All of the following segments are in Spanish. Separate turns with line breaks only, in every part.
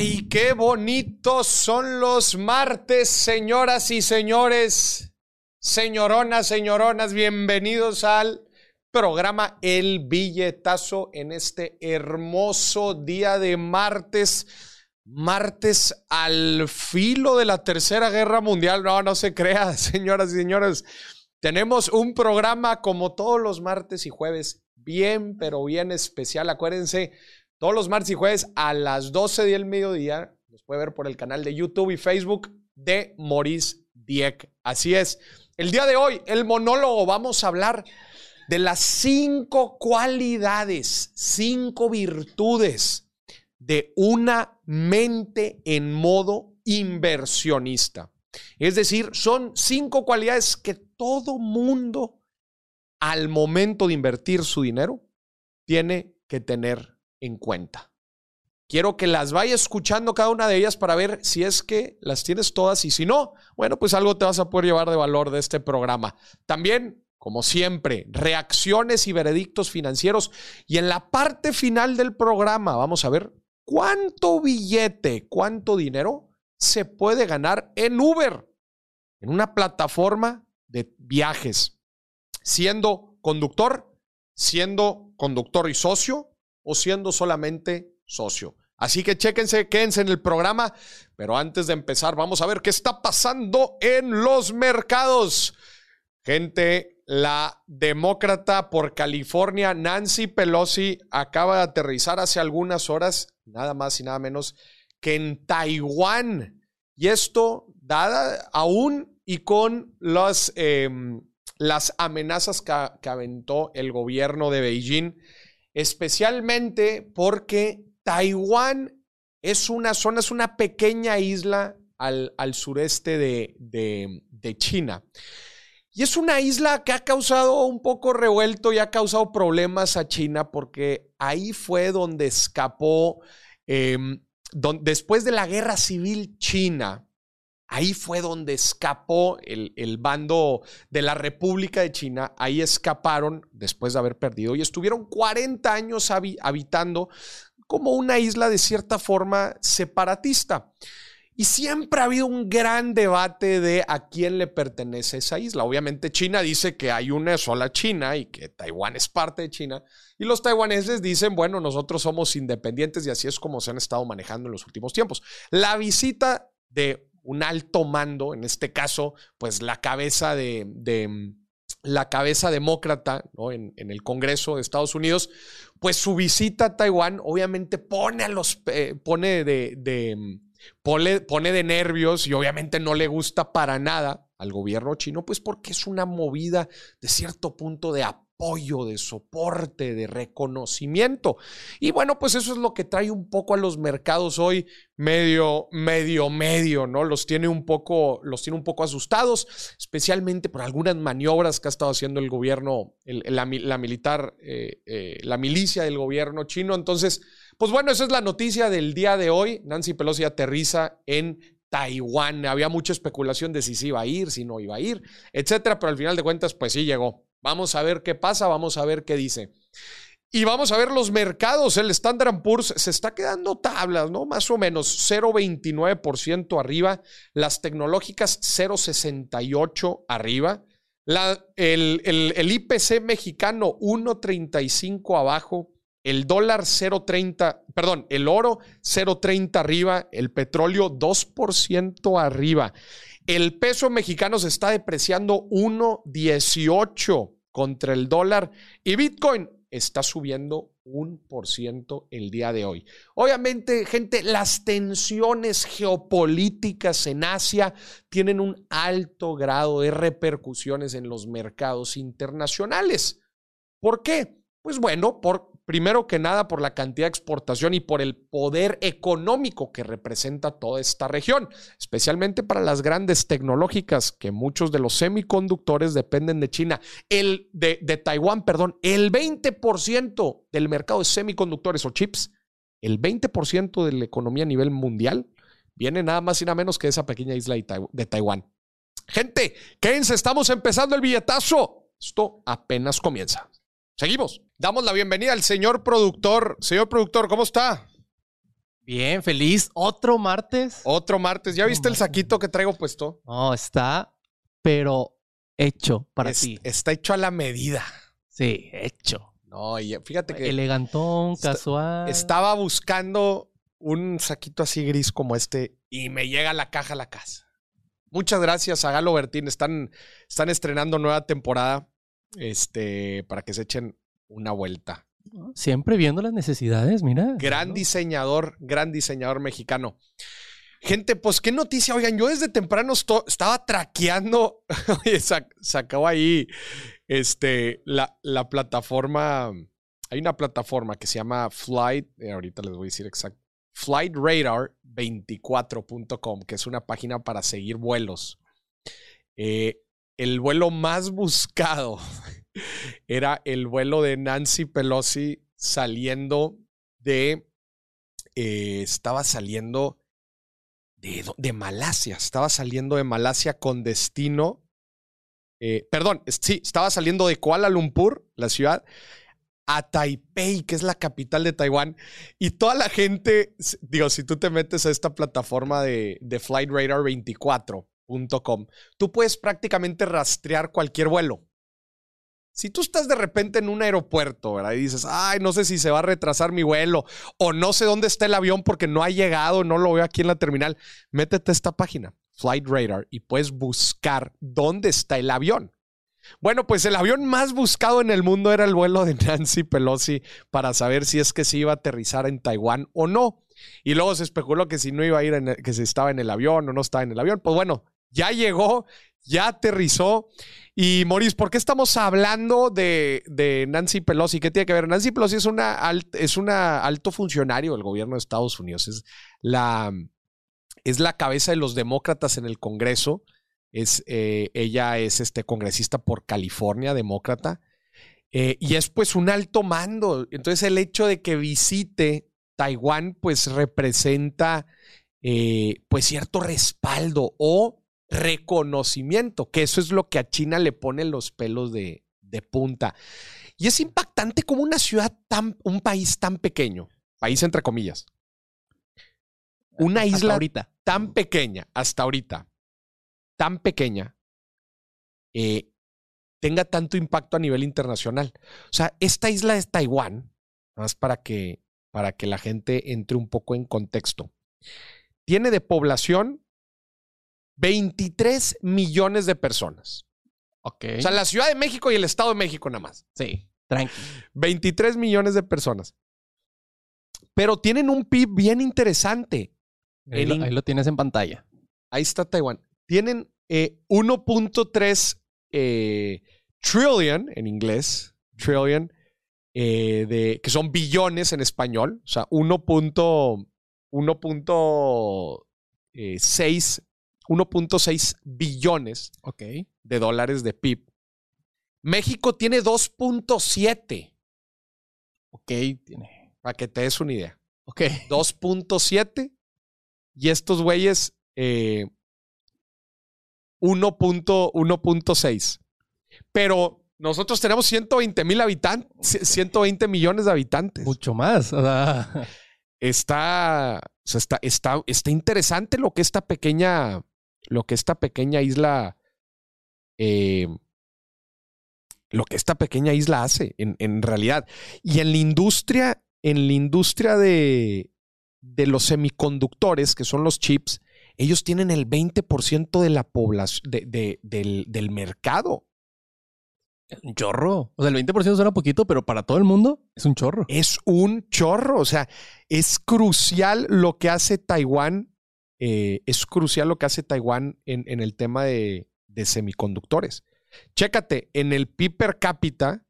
Ay, qué bonitos son los martes, señoras y señores, señoronas, señoronas, bienvenidos al programa El Billetazo en este hermoso día de martes. Martes al filo de la Tercera Guerra Mundial. No, no se crea, señoras y señores. Tenemos un programa como todos los martes y jueves, bien, pero bien especial. Acuérdense, todos los martes y jueves a las 12 del mediodía. Nos puede ver por el canal de YouTube y Facebook de Maurice Dieck. Así es. El día de hoy, el monólogo, vamos a hablar de las cinco cualidades, cinco virtudes de una mente en modo inversionista. Es decir, son cinco cualidades que todo mundo al momento de invertir su dinero tiene que tener en cuenta. Quiero que las vaya escuchando cada una de ellas para ver si es que las tienes todas y si no, bueno, pues algo te vas a poder llevar de valor de este programa. También, como siempre, reacciones y veredictos financieros. Y en la parte final del programa vamos a ver cuánto billete, cuánto dinero se puede ganar en Uber, en una plataforma de viajes, siendo conductor, siendo conductor y socio o siendo solamente socio. Así que chéquense, quédense en el programa. Pero antes de empezar, vamos a ver qué está pasando en los mercados. Gente, la demócrata por California, Nancy Pelosi, acaba de aterrizar hace algunas horas, nada más y nada menos que en Taiwán. Y esto, dada aún y con las, em, amenazas que, que aventó el gobierno de Beijing especialmente porque Taiwán es una zona, es una pequeña isla al, sureste de, de, China. Y es una isla que ha causado un poco revuelto y ha causado problemas a China porque ahí fue donde escapó, em, después de la guerra civil china, Ahí fue donde escapó el, bando de la República de China. Ahí escaparon después de haber perdido y estuvieron 40 años habitando como una isla de cierta forma separatista. Y siempre ha habido un gran debate de a quién le pertenece esa isla. Obviamente China dice que hay una sola China y que Taiwán es parte de China. Y los taiwaneses dicen, bueno, nosotros somos independientes y así es como se han estado manejando en los últimos tiempos. La visita de un alto mando, en este caso, pues la cabeza de, la cabeza demócrata en, el Congreso de Estados Unidos, pues su visita a Taiwán obviamente pone a los, eh, pone de, de pone, pone de nervios y obviamente no le gusta para nada al gobierno chino, pues porque es una movida de cierto punto de apoyo apoyo, de soporte, de reconocimiento. Y bueno, pues eso es lo que trae un poco a los mercados hoy medio, medio, medio, ¿no? Los tiene un poco, los tiene un poco asustados, especialmente por algunas maniobras que ha estado haciendo el gobierno, la, militar, eh, eh, la milicia del gobierno chino. Entonces, pues bueno, esa es la noticia del día de hoy. Nancy Pelosi aterriza en Taiwán. Había mucha especulación de si se iba a ir, si no iba a ir, etcétera, pero al final de cuentas, pues sí llegó. Vamos a ver qué pasa, vamos a ver qué dice. Y vamos a ver los mercados. El Standard Poor's se está quedando tablas, ¿no? Más o menos 0,29% arriba. Las tecnológicas 0,68 arriba. La, el, el, el, IPC mexicano 1,35 abajo. El dólar 0,30, perdón, el oro 0,30 arriba. El petróleo 2% arriba. El peso mexicano se está depreciando 1.18 contra el dólar y Bitcoin está subiendo un por ciento el día de hoy. Obviamente, gente, las tensiones geopolíticas en Asia tienen un alto grado de repercusiones en los mercados internacionales. ¿Por qué? Pues bueno, por, primero que nada por la cantidad de exportación y por el poder económico que representa toda esta región, especialmente para las grandes tecnológicas, que muchos de los semiconductores dependen de China, el de, Taiwán, perdón, el 20% del mercado de semiconductores o chips, el 20% de la economía a nivel mundial, viene nada más y nada menos que de esa pequeña isla de Taiwán. Gente, quédense, estamos empezando el billetazo. Esto apenas comienza. Seguimos. Damos la bienvenida al señor productor. Señor productor, ¿cómo está?
Bien, feliz. Otro martes.
Otro martes. ¿Ya viste el saquito que traigo puesto?
No, está, pero hecho para
Es-
ti.
Está hecho a la medida.
Sí, hecho.
No, y fíjate que
Elegantón,
Está-
casual.
estaba buscando un saquito así gris como este y me llega la caja a la casa. Muchas gracias a Galo Bertín. Están, están estrenando nueva temporada este, para que se echen una vuelta.
Siempre viendo las necesidades, mira.
Gran
¿no?
diseñador, gran diseñador mexicano. Gente, pues qué noticia. Oigan, yo desde temprano estaba traqueando. Oye, sac- sacó ahí este, la, la plataforma. Hay una plataforma que se llama Flight. eh, ahorita les voy a decir exacto. Flightradar24.com, que es una página para seguir vuelos. Eh, el vuelo más buscado era el vuelo de Nancy Pelosi saliendo de. eh, estaba saliendo de, de Malasia. Estaba saliendo de Malasia con destino. eh, perdón, sí, estaba saliendo de Kuala Lumpur, la ciudad, a Taipei, que es la capital de Taiwán. Y toda la gente, digo, si tú te metes a esta plataforma de, de FlightRadar24.com, tú puedes prácticamente rastrear cualquier vuelo. Si tú estás de repente en un aeropuerto. Y dices, ay, no sé si se va a retrasar mi vuelo o no sé dónde está el avión porque no ha llegado, no lo veo aquí en la terminal, métete a esta página, Flight Radar, y puedes buscar dónde está el avión. Bueno, pues el avión más buscado en el mundo era el vuelo de Nancy Pelosi para saber si es que se iba a aterrizar en Taiwán o no. Y luego se especuló que si no iba a ir, en el- que si estaba en el avión o no estaba en el avión. Pues bueno, ya llegó, ya aterrizó. Y Maurice, ¿por qué estamos hablando de, de Nancy Pelosi? ¿Qué tiene que ver? Nancy Pelosi es una, es una alto funcionario del gobierno de Estados Unidos. Es la, es la cabeza de los demócratas en el Congreso. Es, eh, ella es este congresista por California, demócrata. Eh, y es pues un alto mando. Entonces el hecho de que visite Taiwán pues representa eh, pues cierto respaldo o reconocimiento, que eso es lo que a China le pone los pelos de, de punta. Y es impactante como una ciudad tan, un país tan pequeño, país entre comillas, una
Hasta
isla
ahorita.
tan pequeña, hasta ahorita, tan pequeña, eh, tenga tanto impacto a nivel internacional. O sea, esta isla es Taiwán, más para que, para que la gente entre un poco en contexto. Tiene de población 23 millones de personas.
Ok.
O sea, la Ciudad de México y el Estado de México nada más.
sí, tranqui.
23 millones de personas. Pero tienen un PIB bien interesante.
Ahí, lo,
in-
ahí lo tienes en pantalla.
Ahí está Taiwán. Tienen eh, 1.3 eh, trillion en inglés, trillion, eh, de, que son billones en español, o sea, 1.6 1.6 1.6 billones de dólares de PIB. México tiene 2.7,
Ok, tiene.
para que te des una idea.
Ok.
2.7 y estos güeyes eh, 1.1.6. Pero nosotros tenemos 120 mil habitantes, 120 millones de habitantes.
Mucho más. O sea,
Está, o sea, está, está, está interesante lo que esta pequeña, lo que esta pequeña isla, eh, lo que esta pequeña isla hace en, en realidad. Y en la industria, en la industria de, de los semiconductores, que son los chips, ellos tienen el 20% de la población, de- de- del, del mercado.
un chorro. O sea, el 20% suena poquito, pero para todo el mundo es un chorro.
Es un chorro. O sea, es crucial lo que hace Taiwán. Eh, es crucial lo que hace Taiwán en, en el tema de, de semiconductores. Chécate, en el PIB per cápita,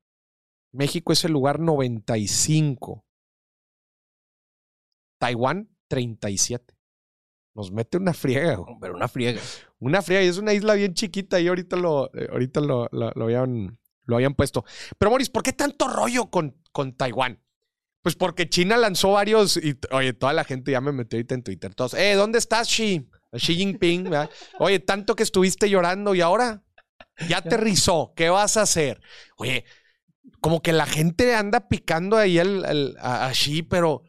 México es el lugar 95. Taiwán, 37. Nos mete una friega. güey.
Pero una friega.
Una friega. Y es una isla bien chiquita y ahorita lo, eh, ahorita lo, lo- lo habían, lo habían puesto. Pero, Boris, ¿por qué tanto rollo con, con Taiwán? Pues porque China lanzó varios y, oye, toda la gente ya me metió ahorita en Twitter. Todos, eh, ¿dónde estás, Xi? Xi Jinping. ¿verdad? Oye, tanto que estuviste llorando y ahora ya aterrizó. ¿Qué vas a hacer? Oye, como que la gente anda picando ahí al- al- a, a Xi, pero,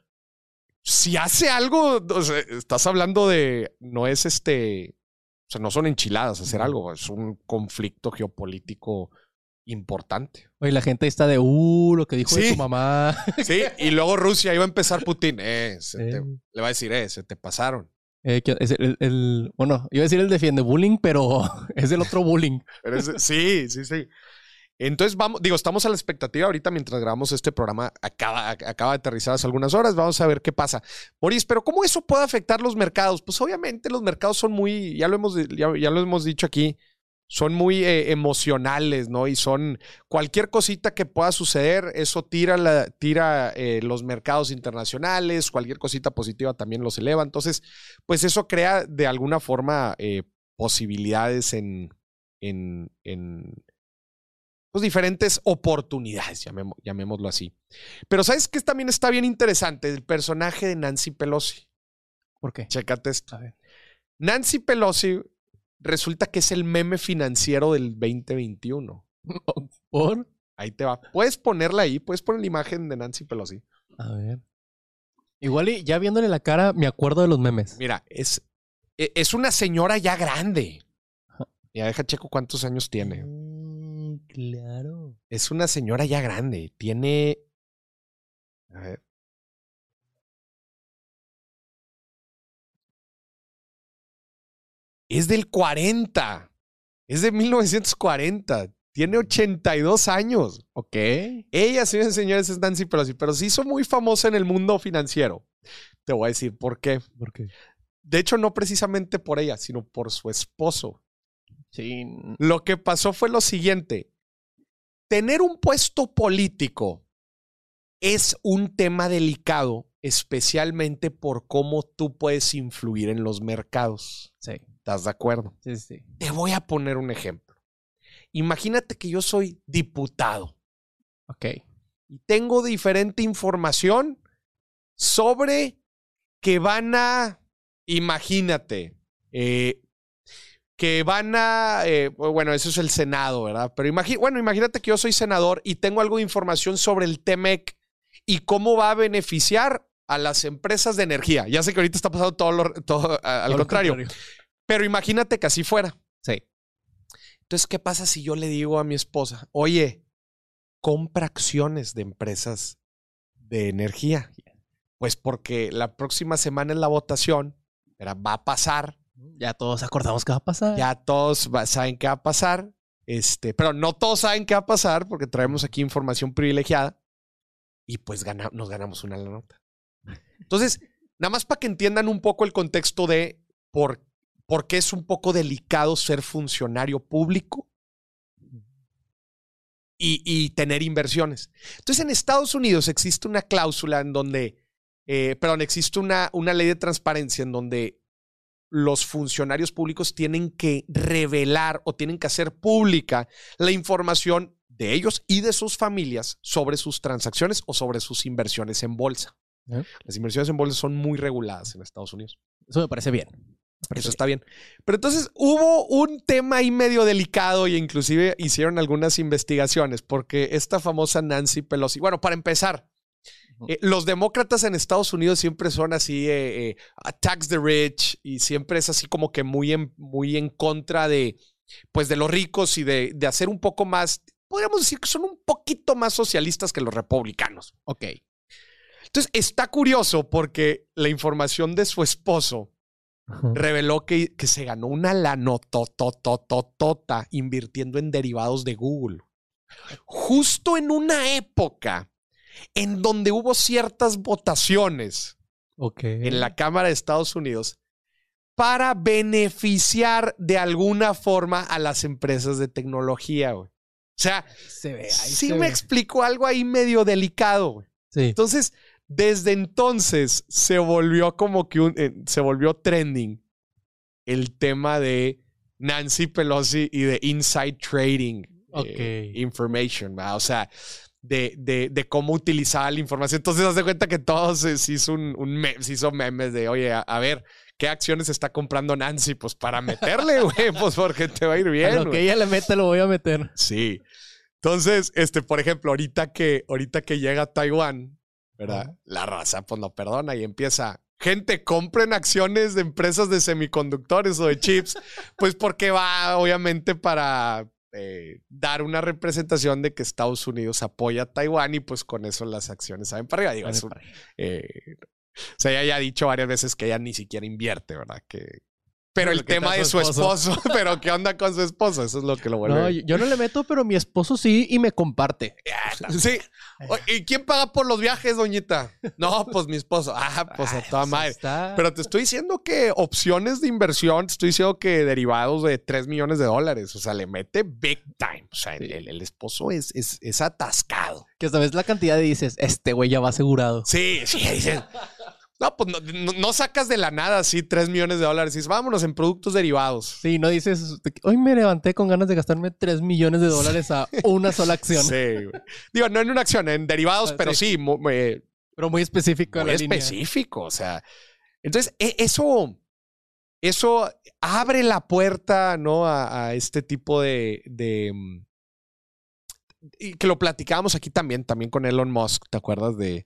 si hace algo, o sea, estás hablando de, no es este, o sea, no son enchiladas hacer algo, es un conflicto geopolítico importante.
Oye, la gente está de, uh, lo que dijo de
Sí.
tu mamá.
Sí, y luego Rusia iba a empezar Putin, eh, se te-
Eh.
le va a decir, eh, se te pasaron.
Eh, es el, el- bueno, iba a decir el defiende bullying, pero es el otro bullying.
Pero es- sí, sí, sí. Entonces vamos, digo, estamos a la expectativa ahorita mientras grabamos este programa, acaba, acaba de aterrizar hace algunas horas, vamos a ver qué pasa. Boris, pero ¿cómo eso puede afectar los mercados? Pues obviamente los mercados son muy, ya lo hemos, ya, ya lo hemos dicho aquí, son muy eh, emocionales, ¿no? Y son cualquier cosita que pueda suceder, eso tira, la, tira eh, los mercados internacionales, cualquier cosita positiva también los eleva. Entonces, pues eso crea de alguna forma eh, posibilidades en, en, en pues, diferentes oportunidades, llamemo- llamémoslo así. Pero ¿sabes qué también está bien interesante? El personaje de Nancy Pelosi.
¿Por qué?
Chécate esto.
A ver.
Nancy Pelosi resulta que es el meme financiero del 2021.
¿Por?
Ahí te va. Puedes ponerla ahí, puedes poner la imagen de Nancy Pelosi.
A ver. Igual y ya viéndole la cara, me acuerdo de los memes.
Mira, es, e- es una señora ya grande. Ya deja checo cuántos años tiene.
Mm, claro.
Es una señora ya grande. Tiene. A ver. Es del 40. Es de 1940. Tiene 82 años.
Ok.
Ella, señores y señores, es Nancy Pelosi, pero se hizo muy famosa en el mundo financiero. Te voy a decir por qué.
¿Por qué?
De hecho, no precisamente por ella, sino por su esposo.
Sí.
Lo que pasó fue lo siguiente. Tener un puesto político es un tema delicado, especialmente por cómo tú puedes influir en los mercados.
Sí.
¿Estás de acuerdo?
Sí, sí.
Te voy a poner un ejemplo. Imagínate que yo soy diputado
Ok.
y tengo diferente información sobre que van a, imagínate, eh, que van a, eh, bueno, eso es el Senado, ¿verdad? Pero imagi- bueno, imagínate que yo soy senador y tengo algo de información sobre el TEMEC y cómo va a beneficiar a las empresas de energía. Ya sé que ahorita está pasando todo, lo- todo al
lo
contrario, pero imagínate que así fuera.
Sí.
Entonces, ¿qué pasa si yo le digo a mi esposa, oye, compra acciones de empresas de energía? Pues porque la próxima semana en la votación ¿verdad? va a pasar,
Ya todos acordamos qué va a pasar.
ya todos va- saben qué va a pasar, este, pero no todos saben qué va a pasar porque traemos aquí información privilegiada y pues gana- nos ganamos una la nota. Entonces, nada más para que entiendan un poco el contexto de por, por qué es un poco delicado ser funcionario público y, y tener inversiones. Entonces, en Estados Unidos existe una cláusula en donde, eh, perdón, existe una, una ley de transparencia en donde los funcionarios públicos tienen que revelar o tienen que hacer pública la información de ellos y de sus familias sobre sus transacciones o sobre sus inversiones en bolsa.
¿Eh?
Las inversiones en bolsa son muy reguladas en Estados Unidos.
Eso me parece bien.
Eso está bien. Pero entonces hubo un tema ahí medio delicado y inclusive hicieron algunas investigaciones porque esta famosa Nancy Pelosi, bueno, para empezar, eh, los demócratas en Estados Unidos siempre son así, eh, eh, tax the rich y siempre es así como que muy en, muy en contra de, pues, de los ricos y de, de hacer un poco más, podríamos decir que son un poquito más socialistas que los republicanos.
Ok.
Entonces está curioso porque la información de su esposo reveló que, que se ganó una lanototototota invirtiendo en derivados de Google. Justo en una época en donde hubo ciertas votaciones
Ok.
en la Cámara de Estados Unidos para beneficiar de alguna forma a las empresas de tecnología. güey. O sea,
Se ve, ahí
sí
se
me
ve.
explico algo ahí medio delicado. güey.
Sí.
Entonces, desde entonces se volvió como que un, eh, se volvió trending el tema de Nancy Pelosi y de inside trading eh,
Ok.
information, ¿verdad? o sea, de, de, de cómo utilizaba la información. Entonces, haz de cuenta que todos se, se hizo un, un se hizo memes de, oye, a, a ver, ¿qué acciones está comprando Nancy? Pues para meterle, güey, pues porque te va a ir
A
bien.
lo
güey.
que ella le mete lo voy a meter.
Sí. Entonces, este, por ejemplo, ahorita que, ahorita que llega a Taiwán, ¿verdad? La raza pues no perdona y empieza. Gente, compren acciones de empresas de semiconductores o de chips, pues porque va obviamente para eh, dar una representación de que Estados Unidos apoya a Taiwán y pues con eso las acciones saben para arriba. Digo, es un- eh, o sea, ella ya ha dicho varias veces que ella ni siquiera invierte, ¿verdad? Que, pero el tema de
su
esposo, pero ¿qué onda con su esposo? Eso es lo que lo vuelve.
No, yo, no le meto, pero mi esposo sí y me comparte.
Sí. ¿Y quién paga por los viajes, doñita? No, pues mi esposo. Ah, pues a toda
pues,
madre.
está-
Pero te estoy diciendo que opciones de inversión, te estoy diciendo que derivados de 3 millones de dólares. O sea, le mete big time. O sea,
Sí.
el, el esposo es, es, es atascado.
Que sabes la cantidad de dices, este güey ya va asegurado.
Sí, sí, dices. No, pues no, no- no sacas de la nada así 3 millones de dólares y dices, vámonos en productos derivados.
Sí, no dices, hoy me levanté con ganas de gastarme 3 millones de dólares a una sola acción.
Sí, güey. Digo, no en una acción, en derivados,
Ah,
pero sí,
sí.
mu- eh,
Pero muy específico
muy
la línea.
específico. O sea, entonces e- eso, eso abre la puerta, ¿no? A, a este tipo de, de, mm, y que lo platicábamos aquí también, también con Elon Musk, ¿te acuerdas de,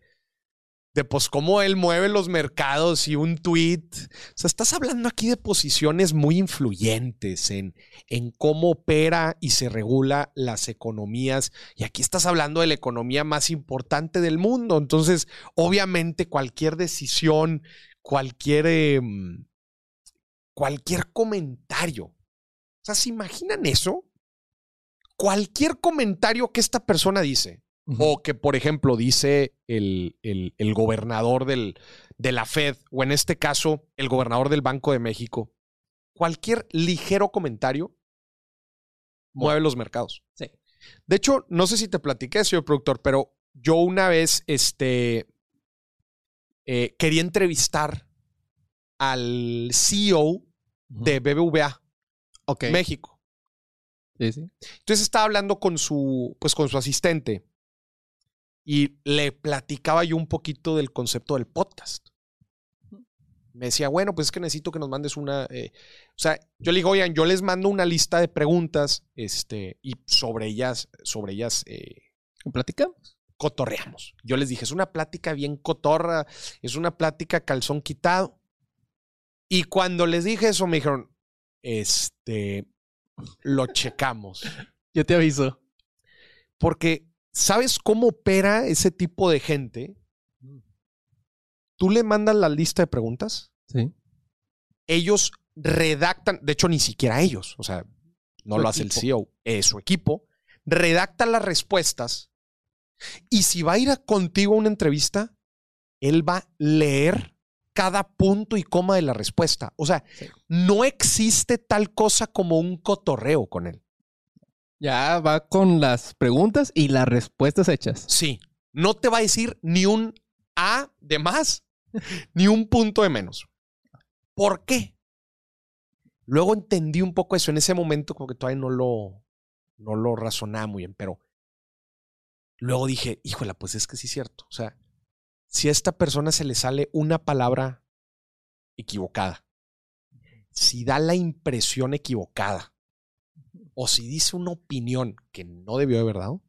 de pues cómo él mueve los mercados y un tweet? O sea, estás hablando aquí de posiciones muy influyentes en, en cómo opera y se regula las economías. Y aquí estás hablando de la economía más importante del mundo. Entonces, obviamente, cualquier decisión, cualquier, eh, cualquier comentario. O sea, ¿se imaginan eso? Cualquier comentario que esta persona dice, O que, por ejemplo, dice el, el- el gobernador del, de la Fed, o en este caso, el gobernador del Banco de México, cualquier ligero comentario mueve los mercados.
Sí.
De hecho, no sé si te platiqué, señor productor, pero yo una vez este, eh, quería entrevistar al CEO de BBVA
Ok.
México.
Sí, sí.
Entonces estaba hablando con su, pues con su asistente y le platicaba yo un poquito del concepto del podcast. Me decía, bueno, pues es que necesito que nos mandes una. eh, o sea, yo le digo, oigan, yo les mando una lista de preguntas, este, y sobre ellas, sobre ellas eh,
¿Platicamos?
cotorreamos. Yo les dije, es una plática bien cotorra, es una plática calzón quitado. Y cuando les dije eso, me dijeron, este, lo checamos.
Yo te aviso.
Porque, ¿sabes cómo opera ese tipo de gente? Tú le mandas la lista de preguntas,
Sí.
ellos redactan, de hecho, ni siquiera ellos, o sea, no
Su
lo hace el. CEO, es su equipo, redacta las respuestas y si va a ir a contigo a una entrevista, él va a leer cada punto y coma de la respuesta. O sea,
Sí.
no existe tal cosa como un cotorreo con él.
Ya va con las preguntas y las respuestas hechas.
Sí, no te va a decir ni un A de más, ni un punto de menos. ¿Por qué? Luego entendí un poco eso. En ese momento como que todavía no lo, no lo razonaba muy bien, pero luego dije, híjola, pues es que sí es cierto. O sea, si a esta persona se le sale una palabra equivocada, si da la impresión equivocada, o si dice una opinión que no debió haber dado,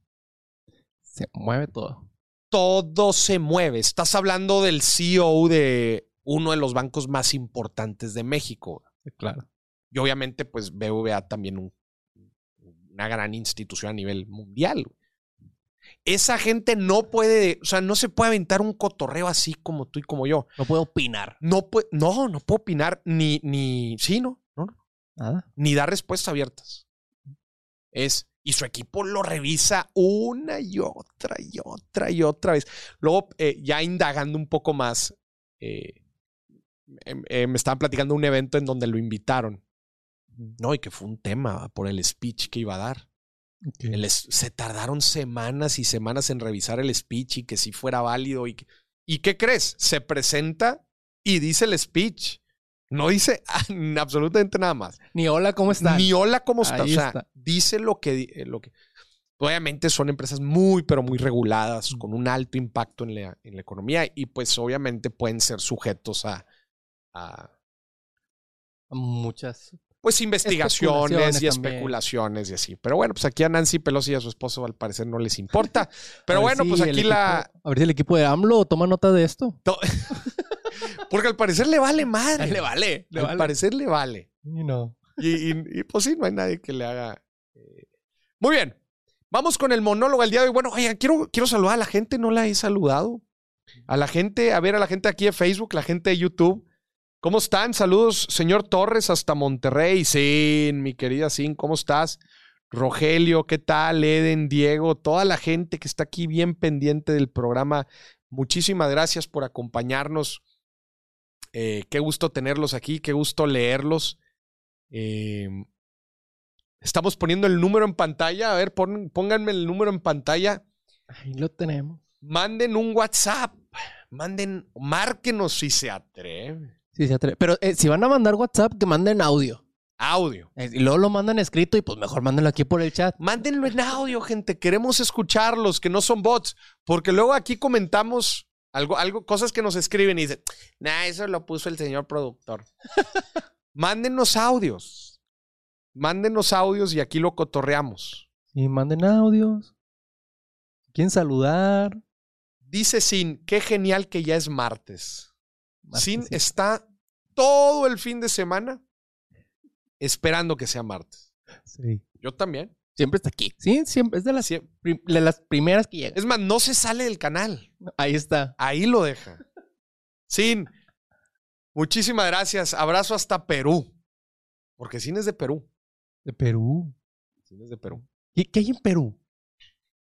Se mueve todo.
todo se mueve. Estás hablando del CEO de uno de los bancos más importantes de México.
Claro.
Y obviamente, pues BBVA también un- una gran institución a nivel mundial. Esa gente no puede, o sea, no se puede aventar un cotorreo así como tú y como yo.
No puedo opinar.
No, no, no puedo opinar ni, ni, sí, no, no, no,
Nada.
ni dar respuestas abiertas. Es, y su equipo lo revisa una y otra y otra y otra vez. Luego, eh, ya indagando un poco más, eh, em- eh, me estaban platicando un evento en donde lo invitaron. No, y que fue un tema por el speech que iba a dar. El se tardaron semanas y semanas en revisar el speech y que si fuera válido. ¿Y, ¿y qué crees? Se presenta y dice el speech. No dice absolutamente nada más.
Ni hola, ¿cómo están?
Ni hola, ¿cómo está?
Ahí
o sea,
está.
dice lo que, eh, lo que. Obviamente son empresas muy, pero muy reguladas,
Mm.
con un alto impacto en la, en la economía y pues obviamente pueden ser sujetos a, a-
Muchas
pues investigaciones y
Especulaciones también.
y así. Pero bueno, pues aquí a Nancy Pelosi y a su esposo al parecer no les importa. Pero bueno,
si
pues aquí
equipo-
la...
A ver si el equipo de AMLO toma nota de esto.
Porque al parecer le vale madre.
Le vale, le
al
vale.
parecer le vale.
Y no.
Y, y- y, pues sí, no hay nadie que le haga. eh. Muy bien. Vamos con el monólogo al día de hoy. Bueno, oigan, quiero, quiero saludar a la gente, no la he saludado. A la gente, a ver, a la gente aquí de Facebook, la gente de YouTube. ¿Cómo están? Saludos, señor Torres, hasta Monterrey. Sin, mi querida Sin, ¿cómo estás? Rogelio, ¿qué tal? Eden, Diego, toda la gente que está aquí bien pendiente del programa. Muchísimas gracias por acompañarnos. Eh, qué gusto tenerlos aquí, qué gusto leerlos. Eh, estamos poniendo el número en pantalla. A ver, pon- pónganme el número en pantalla.
Ahí lo tenemos.
Manden un WhatsApp. Manden, márquenos si se atreve.
Sí, se atreve. Pero eh, si van a mandar WhatsApp, que manden audio.
Audio.
Y luego lo mandan escrito y pues mejor mándenlo aquí por el chat.
Mándenlo en audio, gente. Queremos escucharlos, que no son bots. Porque luego aquí comentamos algo, algo, cosas que nos escriben y dicen, nah, eso lo puso el señor productor. Mándenos audios. Mándenos audios y aquí lo cotorreamos.
Y manden audios. ¿Quieren saludar?
Dice Sin, qué genial que ya es martes. Sin está todo el fin de semana esperando que sea martes.
Sí.
Yo también.
Siempre está aquí. Sí, siempre. Es de las,
Sie-
prim- de las primeras que llegan.
Es más, no se sale del canal.
Ahí está.
Ahí lo deja. Sin, muchísimas gracias. Abrazo hasta Perú. Porque Sin es de Perú.
De Perú.
Sin es de Perú.
¿Y qué hay en Perú?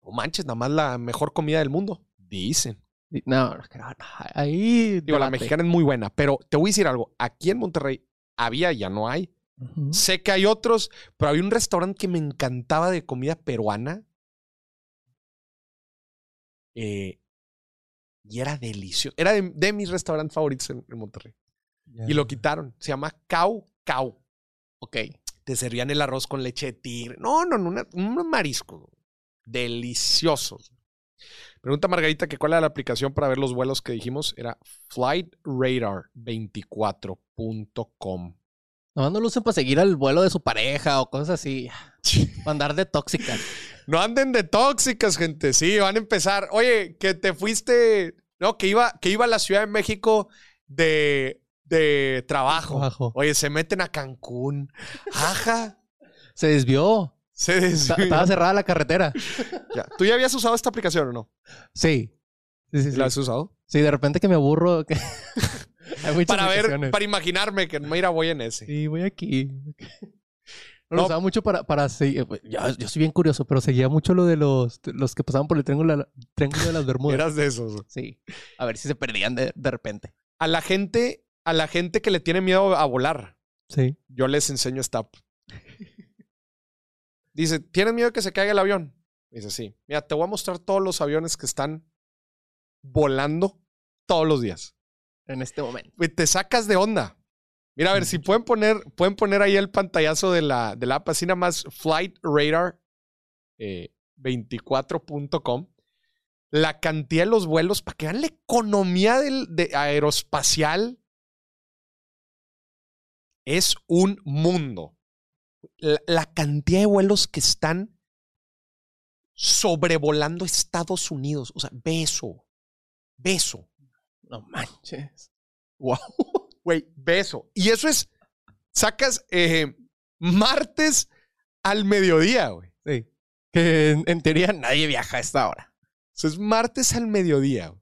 No manches, nada más la mejor comida del mundo. Dicen.
Y- No, no, no, ahí.
Digo, la mexicana es muy buena. Pero te voy a decir algo. Aquí en Monterrey había, ya no hay. Sé que hay otros, pero había un restaurante que me encantaba de comida peruana. Eh, y era delicioso. Era de, de mis restaurantes favoritos en, en Monterrey. Y lo quitaron. Se llama Cau Cau.
Ok.
Te servían el arroz con leche de tigre. No, no, no, un marisco. Deliciosos. Pregunta Margarita que cuál era la aplicación para ver los vuelos que dijimos. Era flightradar24.com.
Nomás no lo usen para seguir al vuelo de su pareja o cosas así. Para andar de tóxica.
No anden de tóxicas, gente. Sí, van a empezar. Oye, que te fuiste. No, que iba, que iba a la Ciudad de México de, de trabajo.
Trabajo.
Oye, se meten a Cancún. Ajá.
Se desvió.
Se desvió.
Estaba cerrada la carretera.
Ya. ¿Tú ya habías usado esta aplicación o no?
Sí. Sí, sí, sí.
¿La has usado?
Sí, de repente que me aburro. que- Hay
Para ver, para imaginarme que mira, voy en ese.
Sí, voy aquí. No,
No.
lo usaba mucho para, para seguir. Yo, yo soy bien curioso, pero seguía mucho lo de los, los que pasaban por el triángulo, triángulo de las Bermudas.
Eras de esos.
Sí. A ver si se perdían de, de repente.
A la gente, a la gente que le tiene miedo a volar,
Sí.
yo les enseño esta. Dice, ¿tienes miedo que se caiga el avión? Dice, sí. Mira, te voy a mostrar todos los aviones que están volando todos los días.
En este momento.
Te sacas de onda. Mira, a ver, si pueden poner, pueden poner ahí el pantallazo de la, de la app, así nada más flightradar24.com. la cantidad de los vuelos, para que vean la economía del, de aeroespacial, es un mundo. La, la cantidad de vuelos que están sobrevolando Estados Unidos. O sea, beso. Beso.
No manches. Wow.
Güey, beso. Y eso es, sacas eh, martes al mediodía, güey.
Sí. Que en, en teoría nadie viaja a esta hora.
Eso es martes al mediodía. güey.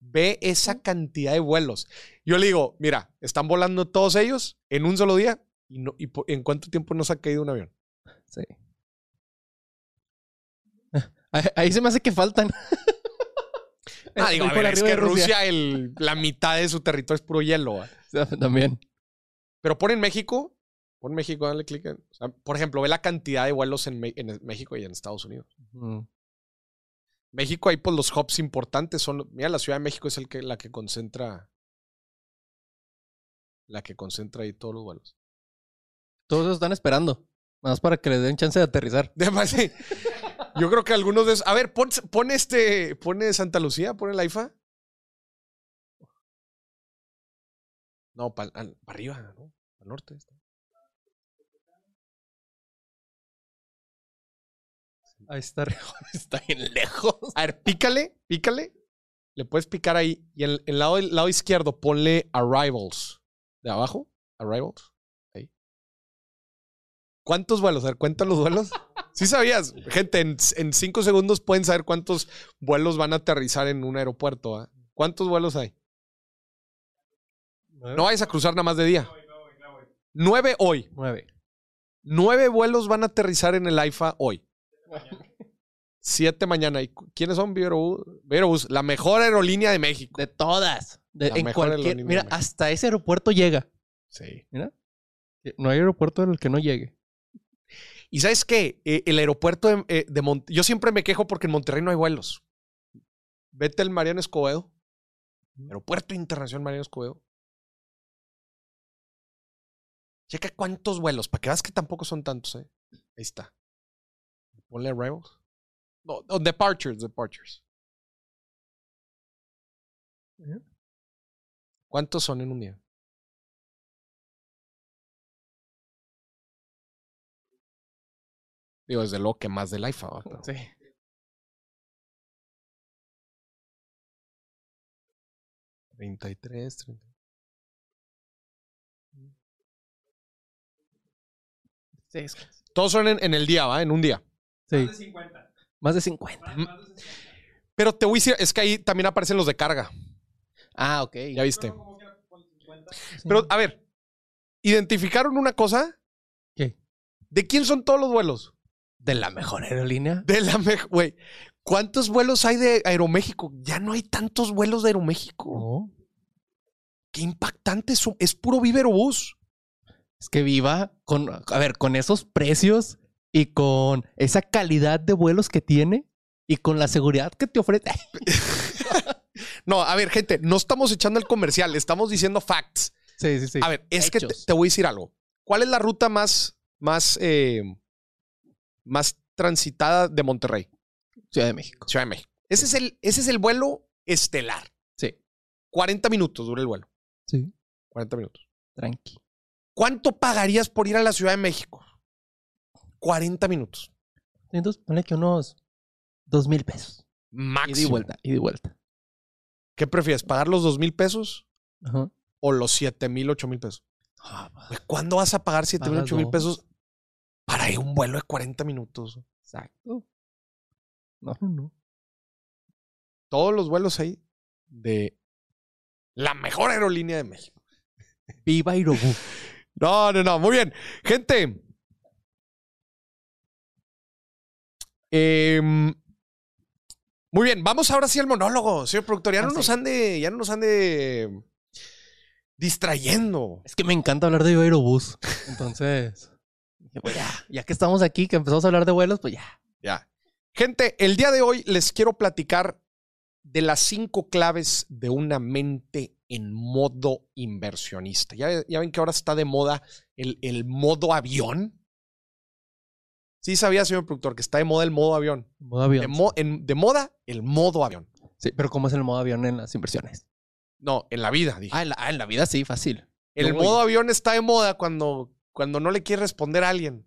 Ve esa cantidad de vuelos. Yo le digo, mira, están volando todos ellos en un solo día. ¿Y, no, y en cuánto tiempo nos ha caído un avión?
Sí. Ahí, ahí se me hace que faltan.
Ah, digo, a ver, es que Rusia, el- la mitad de su territorio es puro hielo.
También.
Pero pon en México, pon México, dale clic. en- o sea, por ejemplo, ve la cantidad de vuelos en, México y en Estados Unidos.
Mm.
México, ahí pues los hubs importantes son. Mira, la Ciudad de México es el que, la que concentra. La que concentra ahí todos los vuelos.
Todos están esperando. Más para que les den chance de aterrizar.
Además, sí, yo creo que algunos de esos. A ver, pon, este. Pone Santa Lucía, pone la IFA. No, para arriba, ¿no? Para norte. Está.
Ahí está, está bien lejos.
A ver, pícale, pícale. Le puedes picar ahí. Y el, el lado, lado izquierdo, ponle Arrivals. De abajo, Arrivals. Ahí. ¿Cuántos vuelos? A ver, cuentan los vuelos. Sí sabías. Gente, en, en cinco segundos pueden saber cuántos vuelos van a aterrizar en un aeropuerto. ¿ah? ¿Cuántos vuelos hay? No vayas a cruzar nada más de día. Nueve hoy.
Nueve.
Nueve vuelos van a aterrizar en el AIFA hoy. Siete mañana. ¿Y quiénes son? Viverobús, la mejor aerolínea de México.
De todas. De-
La
en
mejor
cualquier. Mira, hasta ese aeropuerto llega.
Sí.
Mira. No hay aeropuerto en el que no llegue.
Y sabes qué? Eh, el aeropuerto de, eh, de Mon- Yo siempre me quejo porque en Monterrey no hay vuelos. Vete al Mariano Escobedo. Aeropuerto Internacional Mariano Escobedo. Checa cuántos vuelos, para que veas que tampoco son tantos, ¿eh? Ahí está. Ponle arrivals. No, no, departures, departures. ¿Cuántos son en un día? Digo, desde luego que más del IFA. Pero-
Sí.
Treinta y tres, treinta. Todos son en, en el día, ¿va? En un día.
sí. Más de 50.
Pero te voy a decir, es que ahí también aparecen los de carga.
Ah, ok.
Ya viste. Pero, a ver, ¿identificaron una cosa?
¿Qué?
¿De quién son todos los vuelos?
De la mejor aerolínea.
De la mejor, güey. ¿Cuántos vuelos hay de Aeroméxico? Ya no hay tantos vuelos de Aeroméxico.
No.
Qué impactante es, es puro Viverobús.
Es que viva con, a ver, con esos precios y con esa calidad de vuelos que tiene y con la seguridad que te ofrece.
No, a ver, gente, no estamos echando el comercial, estamos diciendo facts.
Sí, sí, sí.
A ver, es que te voy a decir algo. ¿Cuál es la ruta más, más, eh, más transitada de Monterrey?
Ciudad de México.
Ciudad de México. Ese es el, ese es el vuelo estelar.
Sí.
40 minutos dura el vuelo.
Sí.
40 minutos.
Tranqui.
¿Cuánto pagarías por ir a la Ciudad de México? 40 minutos.
Entonces, ponle que unos dos mil pesos.
Máximo.
Y de vuelta, y de vuelta.
¿Qué prefieres? ¿Pagar los 2 mil pesos
Ajá.
o los 7 mil, 8 mil pesos?
Ah,
¿Cuándo vas a pagar 7 mil,
Pagas
8 mil pesos para ir un vuelo de 40 minutos?
Exacto. No, no, no.
Todos los vuelos ahí de la mejor aerolínea de México.
Viva Aerobús.
No, no, no. Muy bien. Gente. Em, muy bien. Vamos ahora sí al monólogo, señor productor. Ya no
Ah,
nos ande, ya no nos ande distrayendo.
Es que me encanta hablar de Viva Aerobús. Entonces, pues ya, ya que estamos aquí, que empezamos a hablar de vuelos, pues ya.
Ya. Gente, el día de hoy les quiero platicar de las cinco claves de una mente en modo inversionista. Ya, ya ven que ahora está de moda el, el modo avión. Sí sabía, señor productor, que está de moda el modo avión.
Modo avión.
De, mo- en- de moda, el modo avión.
Sí, pero ¿cómo es el modo avión en las inversiones?
No, en la vida, dije.
Ah, en la, ah, en la vida sí, fácil.
el modo avión está de moda cuando, cuando no le quiere responder a alguien.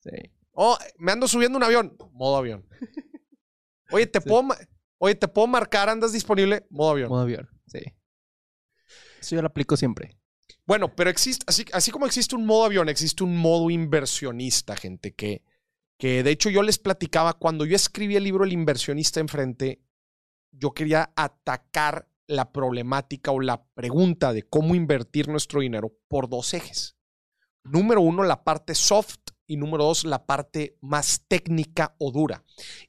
Sí.
Oh, me ando subiendo un avión. Modo avión. Oye, ¿te,
Sí.
puedo, oye, ¿te puedo marcar? ¿Andas disponible? Modo avión.
Modo avión, sí. Eso yo lo aplico siempre.
Bueno, pero existe, así, así como existe un modo avión, existe un modo inversionista, gente, que, que de hecho yo les platicaba, cuando yo escribí el libro El inversionista enfrente, yo quería atacar la problemática o la pregunta de cómo invertir nuestro dinero por dos ejes. Número uno, la parte soft y número dos, la parte más técnica o dura.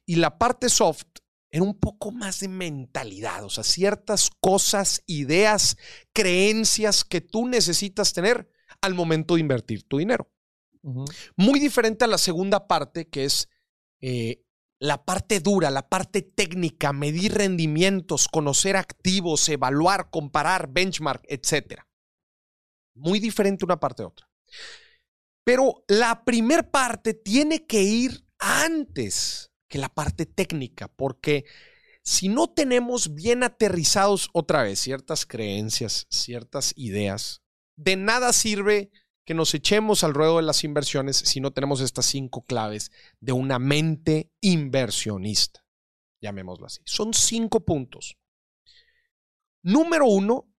Y la parte soft era un poco más de mentalidad, o sea, ciertas cosas, ideas, creencias que tú necesitas tener al momento de invertir tu dinero. Muy diferente a la segunda parte, que es eh, la parte dura, la parte técnica, medir rendimientos, conocer activos, evaluar, comparar, benchmark, etc. Muy diferente una parte de otra. Pero la primer parte tiene que ir antes que la parte técnica, porque si no tenemos bien aterrizados otra vez ciertas creencias, ciertas ideas, de nada sirve que nos echemos al ruedo de las inversiones si no tenemos estas cinco claves de una mente inversionista. Llamémoslo así. Son cinco puntos. Número uno,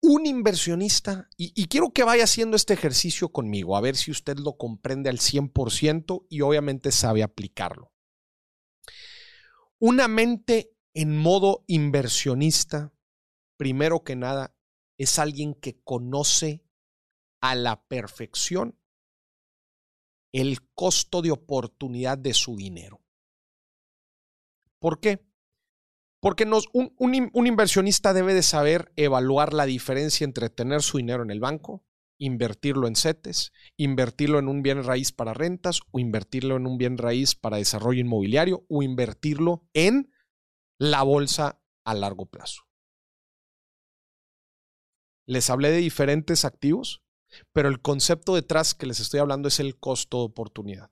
un inversionista, y, quiero que vaya haciendo este ejercicio conmigo, a ver si usted lo comprende al 100% y obviamente sabe aplicarlo. Una mente en modo inversionista, primero que nada, es alguien que conoce a la perfección el costo de oportunidad de su dinero. ¿Por qué? Porque un, inversionista debe de saber evaluar la diferencia entre tener su dinero en el banco, invertirlo en CETES, invertirlo en un bien raíz para rentas o invertirlo en un bien raíz para desarrollo inmobiliario o invertirlo en la bolsa a largo plazo. Les hablé de diferentes activos, pero el concepto detrás que les estoy hablando es el costo de oportunidad.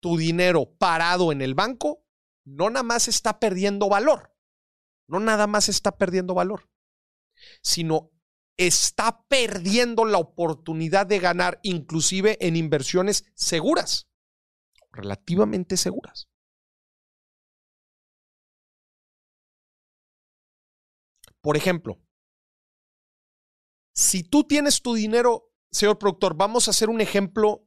Tu dinero parado en el banco no nada más está perdiendo valor, no nada más está perdiendo valor, sino está perdiendo la oportunidad de ganar inclusive en inversiones seguras, relativamente seguras. Por ejemplo, si tú tienes tu dinero, señor productor, vamos a hacer un ejemplo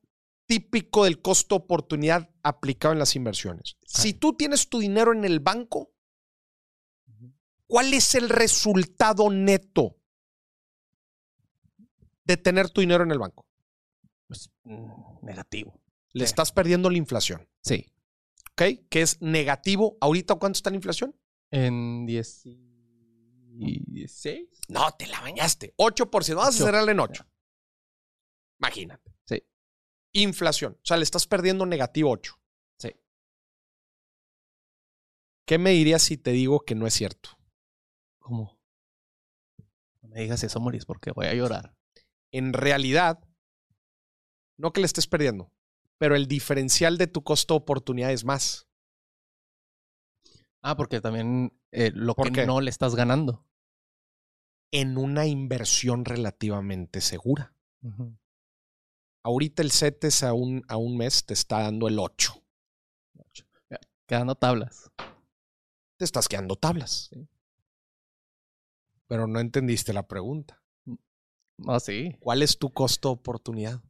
típico del costo oportunidad aplicado en las inversiones. Si tú tienes tu dinero en el banco, ¿cuál es el resultado neto de tener tu dinero en el banco?
Pues mm, negativo.
Le estás perdiendo la inflación.
Sí.
¿Ok? Que es negativo. ¿Ahorita cuánto está la inflación?
En 10 16.
No, te la bañaste. 8%. Vamos a cerrarle en 8. Imagínate.
Sí.
Inflación. O sea, le estás perdiendo negativo 8.
Sí.
¿Qué me dirías si te digo que no es cierto?
¿Cómo? No me digas eso, Moris, porque voy a llorar.
En realidad, no que le estés perdiendo, pero el diferencial de tu costo oportunidad es más.
Ah, porque también eh, lo que no le estás ganando.
En una inversión relativamente segura. Ahorita el CETES a un, a un mes te está dando el 8.
Quedando tablas.
Te estás quedando tablas. Pero no entendiste la pregunta.
Ah, sí.
¿Cuál es tu costo oportunidad?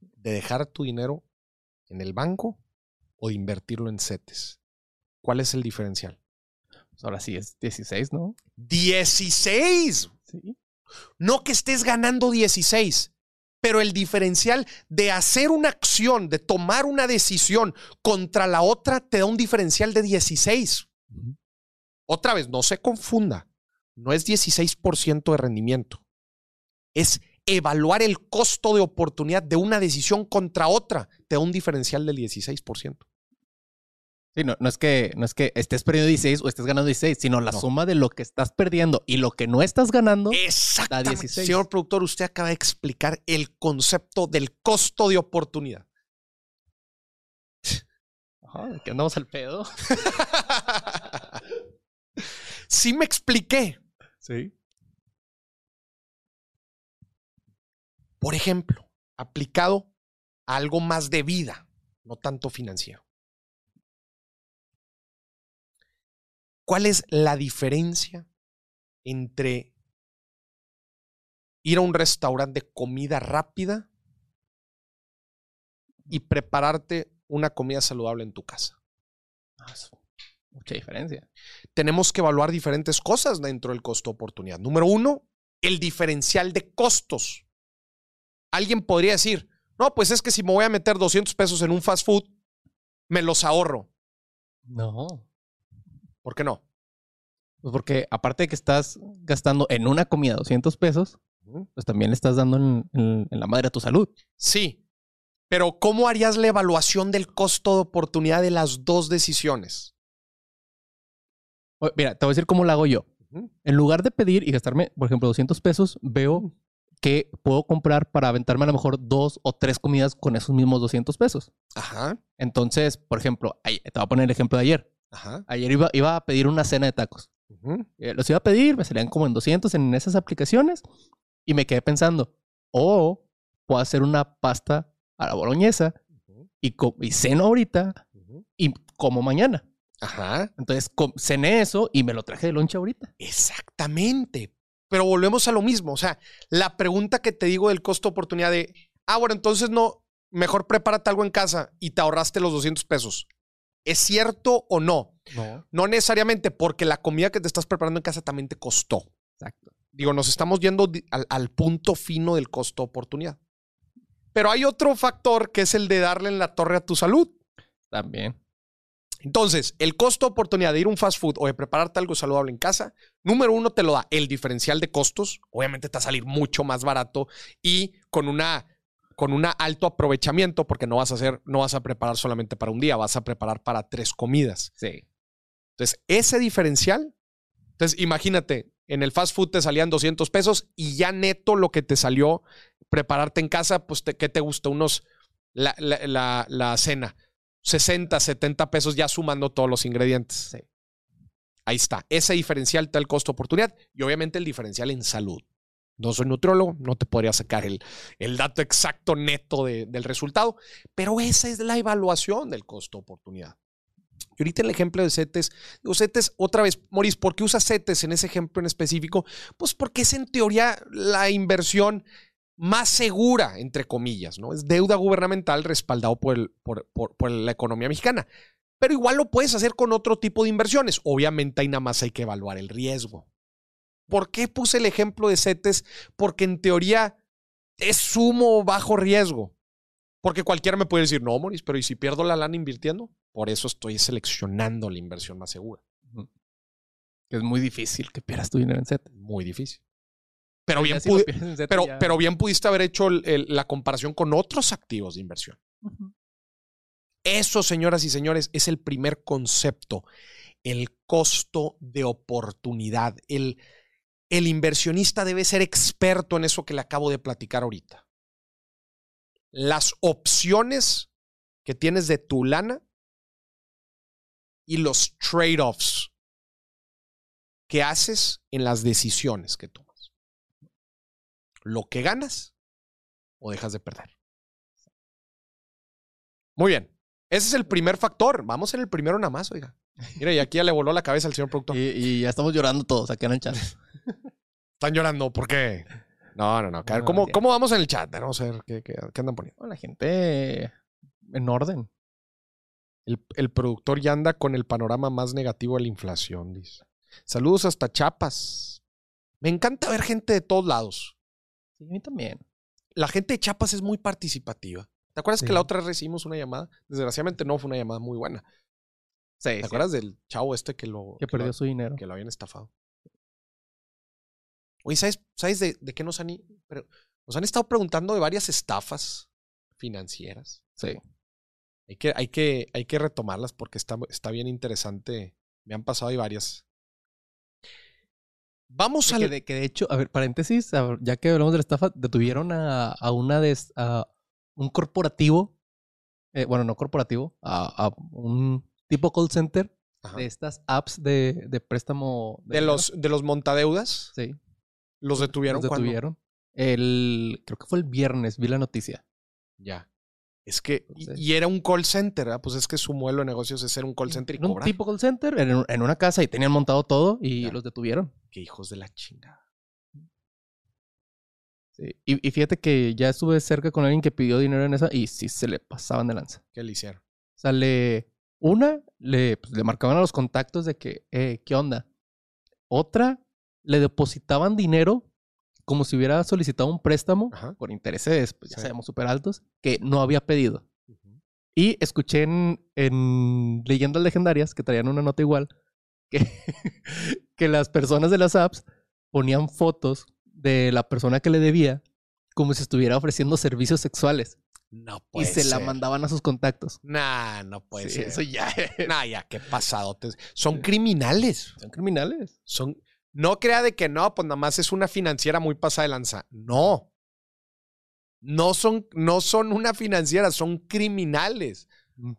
¿De dejar tu dinero en el banco o de invertirlo en CETES? ¿Cuál es el diferencial?
Pues ahora sí es 16, ¿no?
¡16!
Sí.
No que estés ganando 16, pero el diferencial de hacer una acción, de tomar una decisión contra la otra, te da un diferencial de 16. Otra vez, no se confunda. No es 16% de rendimiento. Es evaluar el costo de oportunidad de una decisión contra otra. Te da un diferencial del 16%.
Sí, no, no, es que, no es que estés perdiendo 16 o estés ganando 16, sino la suma de lo que estás perdiendo y lo que no estás ganando
da 16. Señor productor, usted acaba de explicar el concepto del costo de oportunidad.
Ajá, que andamos al pedo.
sí me expliqué.
Sí.
Por ejemplo, aplicado a algo más de vida, no tanto financiero. ¿Cuál es la diferencia entre ir a un restaurante de comida rápida y prepararte una comida saludable en tu casa?
Ah, mucha diferencia.
Tenemos que evaluar diferentes cosas dentro del costo oportunidad. Número uno, el diferencial de costos. Alguien podría decir, no, pues es que si me voy a meter 200 pesos en un fast food, me los ahorro.
No.
¿Por qué no?
Pues porque aparte de que estás gastando en una comida 200 pesos, pues también le estás dando en, la madre a tu salud.
Sí, pero ¿cómo harías la evaluación del costo de oportunidad de las dos decisiones?
Mira, te voy a decir cómo lo hago yo. En lugar de pedir y gastarme, por ejemplo, 200 pesos, veo que puedo comprar para aventarme a lo mejor dos o tres comidas con esos mismos 200 pesos.
Ajá.
Entonces, por ejemplo, te voy a poner el ejemplo de ayer. Ayer iba, iba, a pedir una cena de tacos. Eh, los iba a pedir, me salían como en 200 en esas aplicaciones. Y me quedé pensando, o puedo hacer una pasta a la boloñesa y, co- y ceno ahorita y como mañana.
Ajá.
Entonces cené eso y me lo traje de lonche ahorita.
Exactamente. Pero volvemos a lo mismo. O sea, la pregunta que te digo del costo de oportunidad de, ah, bueno, entonces no, mejor prepárate algo en casa y te ahorraste los 200 pesos. ¿Es cierto o no?
No.
No necesariamente, porque la comida que te estás preparando en casa también te costó.
Exacto.
Digo, nos estamos yendo al, al punto fino del costo oportunidad. Pero hay otro factor que es el de darle en la torre a tu salud.
También.
Entonces, el costo oportunidad de ir a un fast food o de prepararte algo saludable en casa, número uno te lo da el diferencial de costos. Obviamente te va a salir mucho más barato y con una con un alto aprovechamiento porque no vas a hacer, no vas a preparar solamente para un día, vas a preparar para tres comidas.
Sí.
Entonces, ese diferencial, entonces imagínate, en el fast food te salían 200 pesos y ya neto lo que te salió prepararte en casa, pues, te, ¿qué te gusta? Unos, la, la- la- la cena, 60, 70 pesos ya sumando todos los ingredientes.
Sí.
Ahí está. Ese diferencial da el costo oportunidad y obviamente el diferencial en salud. No soy nutriólogo, no te podría sacar el, el dato exacto neto de- del resultado, pero esa es la evaluación del costo oportunidad. Y ahorita el ejemplo de CETES, digo, CETES, otra vez, Maurice, ¿por qué usas CETES en ese ejemplo en específico? Pues porque es en teoría la inversión más segura, entre comillas, ¿no? Es deuda gubernamental respaldado por, por- por- por la economía mexicana. Pero igual lo puedes hacer con otro tipo de inversiones. Obviamente ahí nada más hay que evaluar el riesgo. ¿Por qué puse el ejemplo de CETES? Porque en teoría es sumo o bajo riesgo. Porque cualquiera me puede decir, no, Moris, pero ¿y si pierdo la lana invirtiendo? Por eso estoy seleccionando la inversión más segura.
Que es muy difícil que pierdas tu dinero en set.
Muy difícil. Pero bien,
si
pero,
ya-
pero bien pudiste haber hecho el- el- la comparación con otros activos de inversión. Eso, señoras y señores, es el primer concepto, el costo de oportunidad. El, el inversionista debe ser experto en eso que le acabo de platicar ahorita. Las opciones que tienes de tu lana y los trade-offs que haces en las decisiones que tomas. Lo que ganas o dejas de perder. Muy bien. Ese es el primer factor. Vamos en el primero nada más, oiga. Mira, y aquí ya le voló la cabeza al señor productor.
Y, ya estamos llorando todos acá en el chat.
Están llorando, ¿por qué? No, no, no. A ver,
No,
¿cómo. ¿cómo vamos en el chat? Vamos a ver qué, qué- qué andan poniendo.
La gente en orden.
El, el productor ya anda con el panorama más negativo de la inflación, dice. Saludos hasta Chiapas. Me encanta ver gente de todos lados.
Sí, a mí también.
La gente de Chiapas es muy participativa. ¿Te acuerdas que la otra vez recibimos una llamada? Desgraciadamente no fue una llamada muy buena.
Sí,
¿Te acuerdas del chavo este que lo,
Que
que
perdió
lo-
su dinero.
que lo habían estafado? Oye, ¿sabes, ¿sabes de, de qué nos han, nos han estado preguntando de varias estafas financieras?
Sí.
Hay que, hay que, hay que retomarlas porque está, está bien interesante. Me han pasado ahí varias. Vamos
Que
al.
de, que de hecho, a ver, paréntesis, a ya que hablamos de la estafa, detuvieron a, a una de a un corporativo, eh, bueno, no corporativo, a, a un tipo call center
Ajá.
de estas apps de, de préstamo.
de,
dinero.
los, de los montadeudas.
Sí,
Los detuvieron.
los detuvieron. El, creo que fue el viernes, vi la noticia.
Ya. Es que. Y,
Entonces-
y era un call center, ¿verdad? Pues es que su modelo de negocios es ser un call center y
Era un
cobrar.
tipo call center en, en una casa y tenían montado todo y
Ya.
los detuvieron.
Qué hijos de la chingada.
Sí. Y, y fíjate que ya estuve cerca con alguien que pidió dinero en esa y sí se le pasaban de lanza.
¿Qué le hicieron?
O sea, le, una, le, pues, le marcaban a los contactos de que, eh, ¿qué onda? Otra, le depositaban dinero como si hubiera solicitado un préstamo
Ajá.
con intereses, pues ya
Sí.
sabemos, súper altos, que no había pedido. Y escuché en, en leyendas legendarias que traían una nota igual, que, que las personas de las apps ponían fotos de la persona que le debía como si estuviera ofreciendo servicios sexuales
No
y
puede
se la
ser.
mandaban a sus contactos.
Nah, no puede
Sí,
ser.
eso ya
Nah, ya, qué pasadotes. Son criminales.
son criminales.
Son. No crea de que no, pues nada más es una financiera muy pasada de lanza. No. No son, no son una financiera, son criminales.
Mm.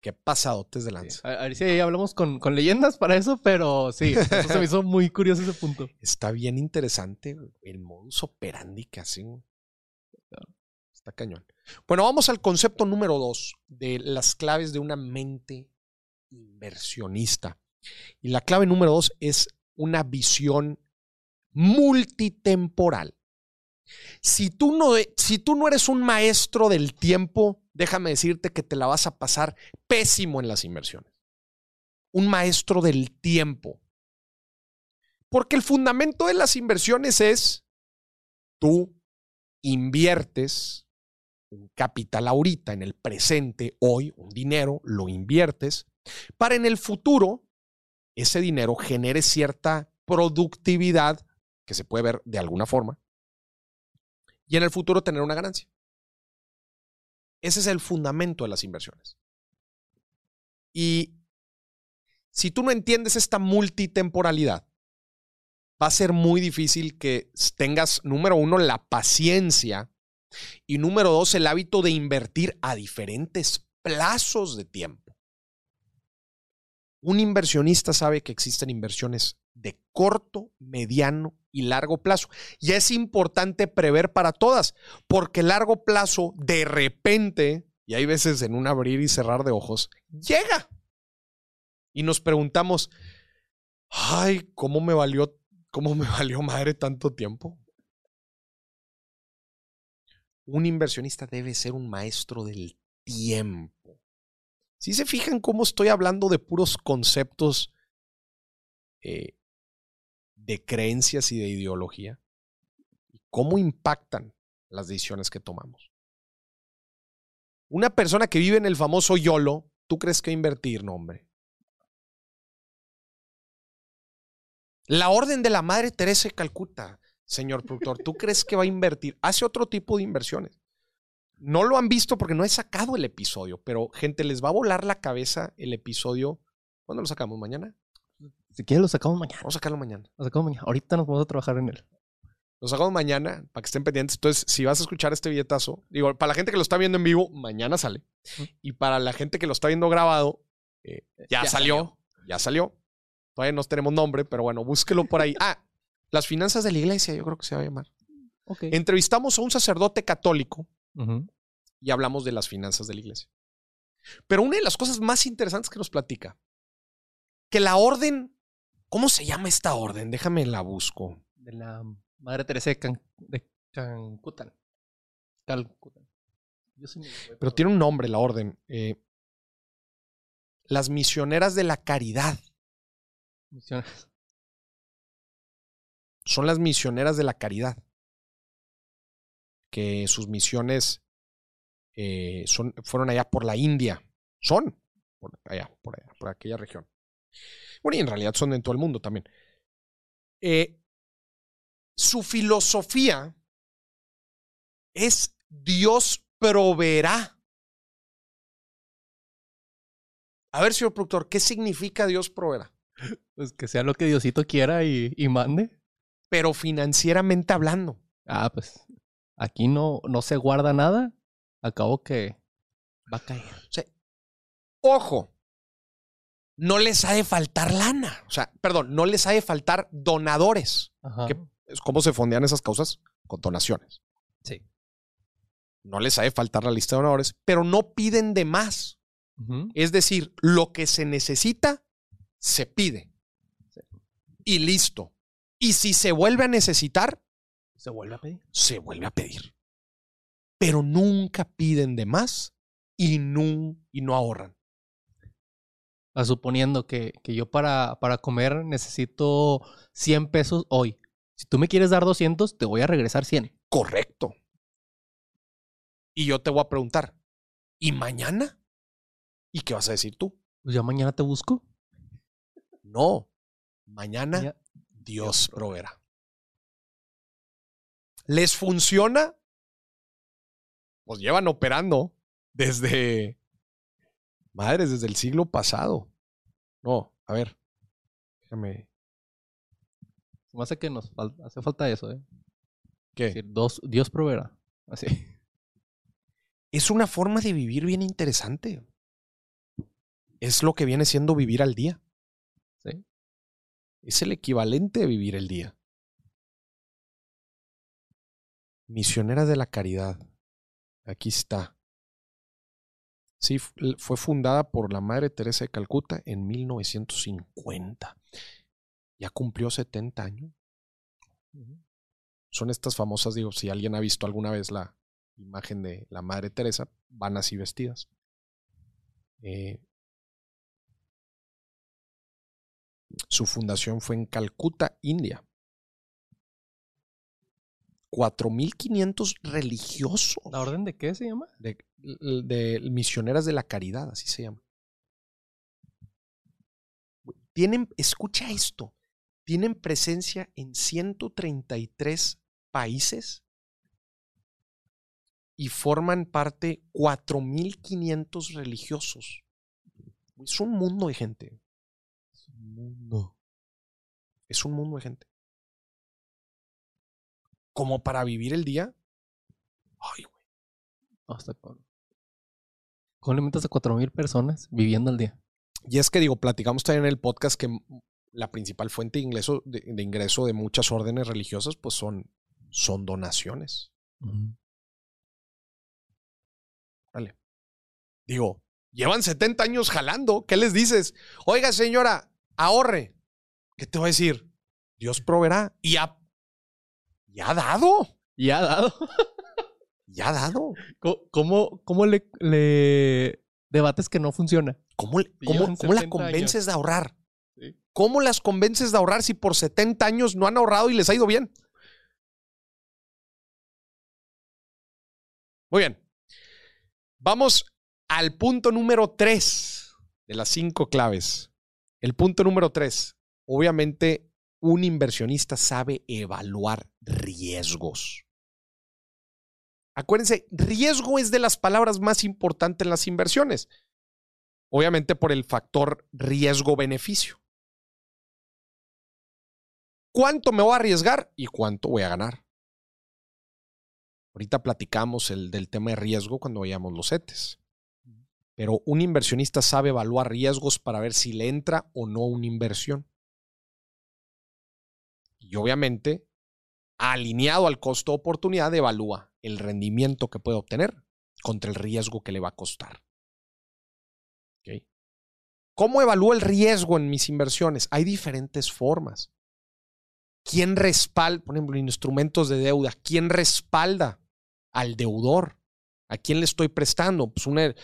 Qué pasadotes de lanza.
A, a ver si ahí hablamos con, con leyendas para eso, pero sí, eso se me hizo muy curioso ese punto.
Está bien interesante el modus operandi que hacen. Está cañón. Bueno, vamos al concepto número dos de las claves de una mente inversionista. Y la clave número dos es una visión multitemporal. Si tú, no, si tú no eres un maestro del tiempo, déjame decirte que te la vas a pasar pésimo en las inversiones. Un maestro del tiempo. Porque el fundamento de las inversiones es tú inviertes un capital ahorita, en el presente, hoy, un dinero, lo inviertes, para en el futuro ese dinero genere cierta productividad que se puede ver de alguna forma y en el futuro tener una ganancia. Ese es el fundamento de las inversiones. Y si tú no entiendes esta multitemporalidad, va a ser muy difícil que tengas, número uno, la paciencia y número dos, el hábito de invertir a diferentes plazos de tiempo. Un inversionista sabe que existen inversiones de corto, mediano y largo plazo. Y es importante prever para todas, porque largo plazo de repente, y hay veces en un abrir y cerrar de ojos, llega. Y nos preguntamos, ay, ¿cómo me valió, cómo me valió madre tanto tiempo? Un inversionista debe ser un maestro del tiempo. Si se fijan cómo estoy hablando de puros conceptos eh, de creencias y de ideología, cómo impactan las decisiones que tomamos. Una persona que vive en el famoso YOLO, ¿tú crees que invertir? No, hombre. La orden de la Madre Teresa de Calcuta, señor productor, ¿tú crees que va a invertir? Hace otro tipo de inversiones. No lo han visto porque no he sacado el episodio, pero gente, les va a volar la cabeza el episodio. ¿Cuándo lo sacamos? ¿Mañana?
Si quieres lo sacamos mañana.
Vamos a sacarlo mañana.
Lo sacamos mañana. Ahorita nos vamos a trabajar en él.
Lo sacamos mañana para que estén pendientes. Entonces, si vas a escuchar este billetazo, digo, para la gente que lo está viendo en vivo, mañana sale. Y para la gente que lo está viendo grabado, eh, ya,
Ya
salió,
salió.
Ya salió. Todavía no tenemos nombre, pero bueno, búsquelo por ahí. Ah, las finanzas de la iglesia, yo creo que se va a llamar.
Ok.
Entrevistamos a un sacerdote católico Y hablamos de las finanzas de la iglesia. Pero una de las cosas más interesantes que nos platica, que la orden, ¿cómo se llama esta orden? Déjame la busco.
De la Madre Teresa de, Can- de güey,
Pero tiene un nombre la orden. eh, las misioneras de la caridad.
misiones.
Son las misioneras de la caridad. Que sus misiones eh, son, fueron allá por la India. Son por allá, por allá, por aquella región. Bueno, y en realidad son en todo el mundo también. Eh, su filosofía es Dios proveerá. A ver, señor productor, ¿qué significa Dios proveerá?
Pues que sea lo que Diosito quiera y, y mande.
Pero financieramente hablando.
Ah, pues aquí no, no se guarda nada. Acabo que va a caer.
Ojo, no les ha de faltar lana. O sea, perdón, no les ha de faltar donadores.
Ajá.
¿Qué- ¿Cómo se fondean esas causas? Con donaciones.
Sí.
No les ha de faltar la lista de donadores, pero no piden de más. Es decir, lo que se necesita, se pide. Y listo. Y si se vuelve a necesitar,
Se vuelve a pedir.
se vuelve a pedir. Pero nunca piden de más y no, y no ahorran.
Ah, suponiendo que, que yo para, para comer necesito 100 pesos hoy. Si tú me quieres dar 200, te voy a regresar 100.
Correcto. Y yo te voy a preguntar, ¿y mañana? ¿Y qué vas a decir tú?
Pues ya mañana te busco.
No, mañana
Ya-
Dios proveerá. ¿Les funciona? Pues llevan operando desde, madres, desde el siglo pasado. No, a ver, déjame,
me hace que nos fal- hace falta eso, ¿eh?
¿qué?
Es decir, dos, Dios proveerá. Así.
Es una forma de vivir bien interesante. es lo que viene siendo vivir al día.
Sí.
Es el equivalente de vivir el día. Misioneras de la Caridad. Aquí está. Sí, fue fundada por la Madre Teresa de Calcuta en 1950. Ya cumplió 70 años. Son estas famosas, digo, si alguien ha visto alguna vez la imagen de la Madre Teresa, van así vestidas. Eh, su fundación fue en Calcuta, India. 4.500 religiosos.
¿La orden de qué se llama?
De, de, misioneras de la caridad, así se llama. Tienen, escucha esto, tienen presencia en 133 países y forman parte 4.500 religiosos. Es un mundo de gente. Es un mundo. Es un mundo de gente. Como para vivir el día. Ay, güey.
Hasta ¿Cómo le metes a 4.000 personas viviendo al día?
Y es que digo, platicamos también en el podcast que la principal fuente de ingreso de, ingreso de muchas órdenes religiosas pues son, son donaciones. Vale. Digo, llevan 70 años jalando. ¿Qué les dices? Oiga, señora, ahorre. ¿Qué te voy a decir? Dios proveerá. Y ha, y ha dado.
Y ha dado.
y ha dado.
¿Cómo, cómo le, le, debates que no funciona?
¿Cómo, cómo, cómo la convences de ahorrar? ¿Cómo las convences de ahorrar si por 70 años no han ahorrado y les ha ido bien? Muy bien. Vamos al punto número 3 de las cinco claves. El punto número 3. Obviamente, un inversionista sabe evaluar riesgos. Acuérdense, riesgo es de las palabras más importantes en las inversiones. Obviamente por el factor riesgo-beneficio. ¿Cuánto me voy a arriesgar y cuánto voy a ganar? Ahorita platicamos el, del tema de riesgo cuando veíamos los CETES. Pero un inversionista sabe evaluar riesgos para ver si le entra o no una inversión. Y obviamente, alineado al costo oportunidad, evalúa el rendimiento que puede obtener contra el riesgo que le va a costar. ¿Cómo evalúo el riesgo en mis inversiones? Hay diferentes formas. ¿Quién respalda, por ejemplo, instrumentos de deuda? ¿Quién respalda al deudor? ¿A quién le estoy prestando? Pues una,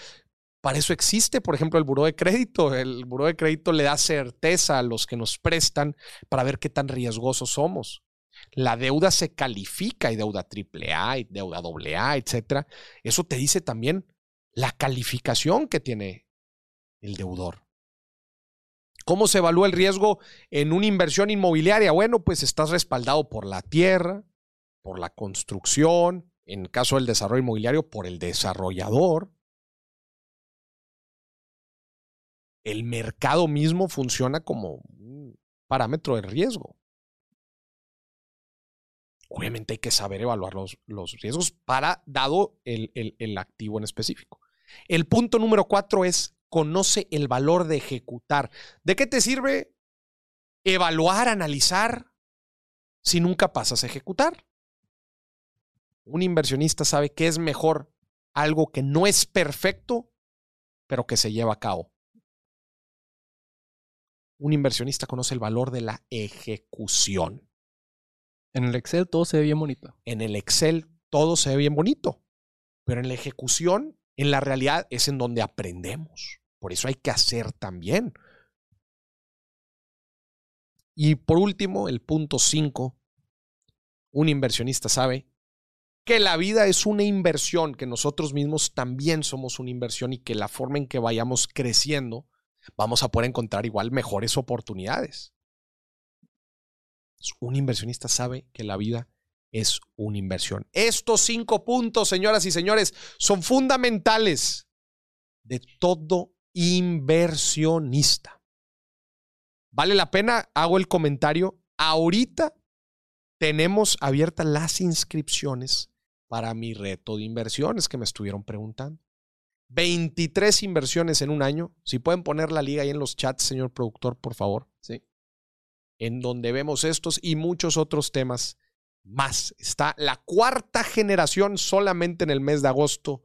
para eso existe, por ejemplo, el buró de crédito. El buró de crédito le da certeza a los que nos prestan para ver qué tan riesgosos somos. La deuda se califica, hay deuda AAA, hay deuda AA, etc. Eso te dice también la calificación que tiene el deudor. ¿Cómo se evalúa el riesgo en una inversión inmobiliaria? Bueno, pues estás respaldado por la tierra, por la construcción, en caso del desarrollo inmobiliario, por el desarrollador. El mercado mismo funciona como un parámetro de riesgo. Obviamente hay que saber evaluar los, riesgos para dado el, el activo en específico. El punto número cuatro es conoce el valor de ejecutar. ¿De qué te sirve evaluar, analizar, si nunca pasas a ejecutar? Un inversionista sabe que es mejor algo que no es perfecto, pero que se lleva a cabo. Un inversionista conoce el valor de la ejecución.
En el Excel todo se ve bien bonito.
En el Excel todo se ve bien bonito, pero en la ejecución en la realidad es en donde aprendemos. Por eso hay que hacer también. Y por último, el punto 5, un inversionista sabe que la vida es una inversión, que nosotros mismos también somos una inversión y que la forma en que vayamos creciendo, vamos a poder encontrar igual mejores oportunidades. Un inversionista sabe que la vida es una inversión. Estos cinco puntos, señoras y señores, son fundamentales de todo inversionista. ¿Vale la pena? Hago el comentario. Ahorita tenemos abiertas las inscripciones para mi reto de inversiones que me estuvieron preguntando. 23 inversiones en un año. Si pueden poner la liga ahí en los chats, señor productor, por favor.
Sí.
En donde vemos estos y muchos otros temas más. Está la cuarta generación solamente en el mes de agosto.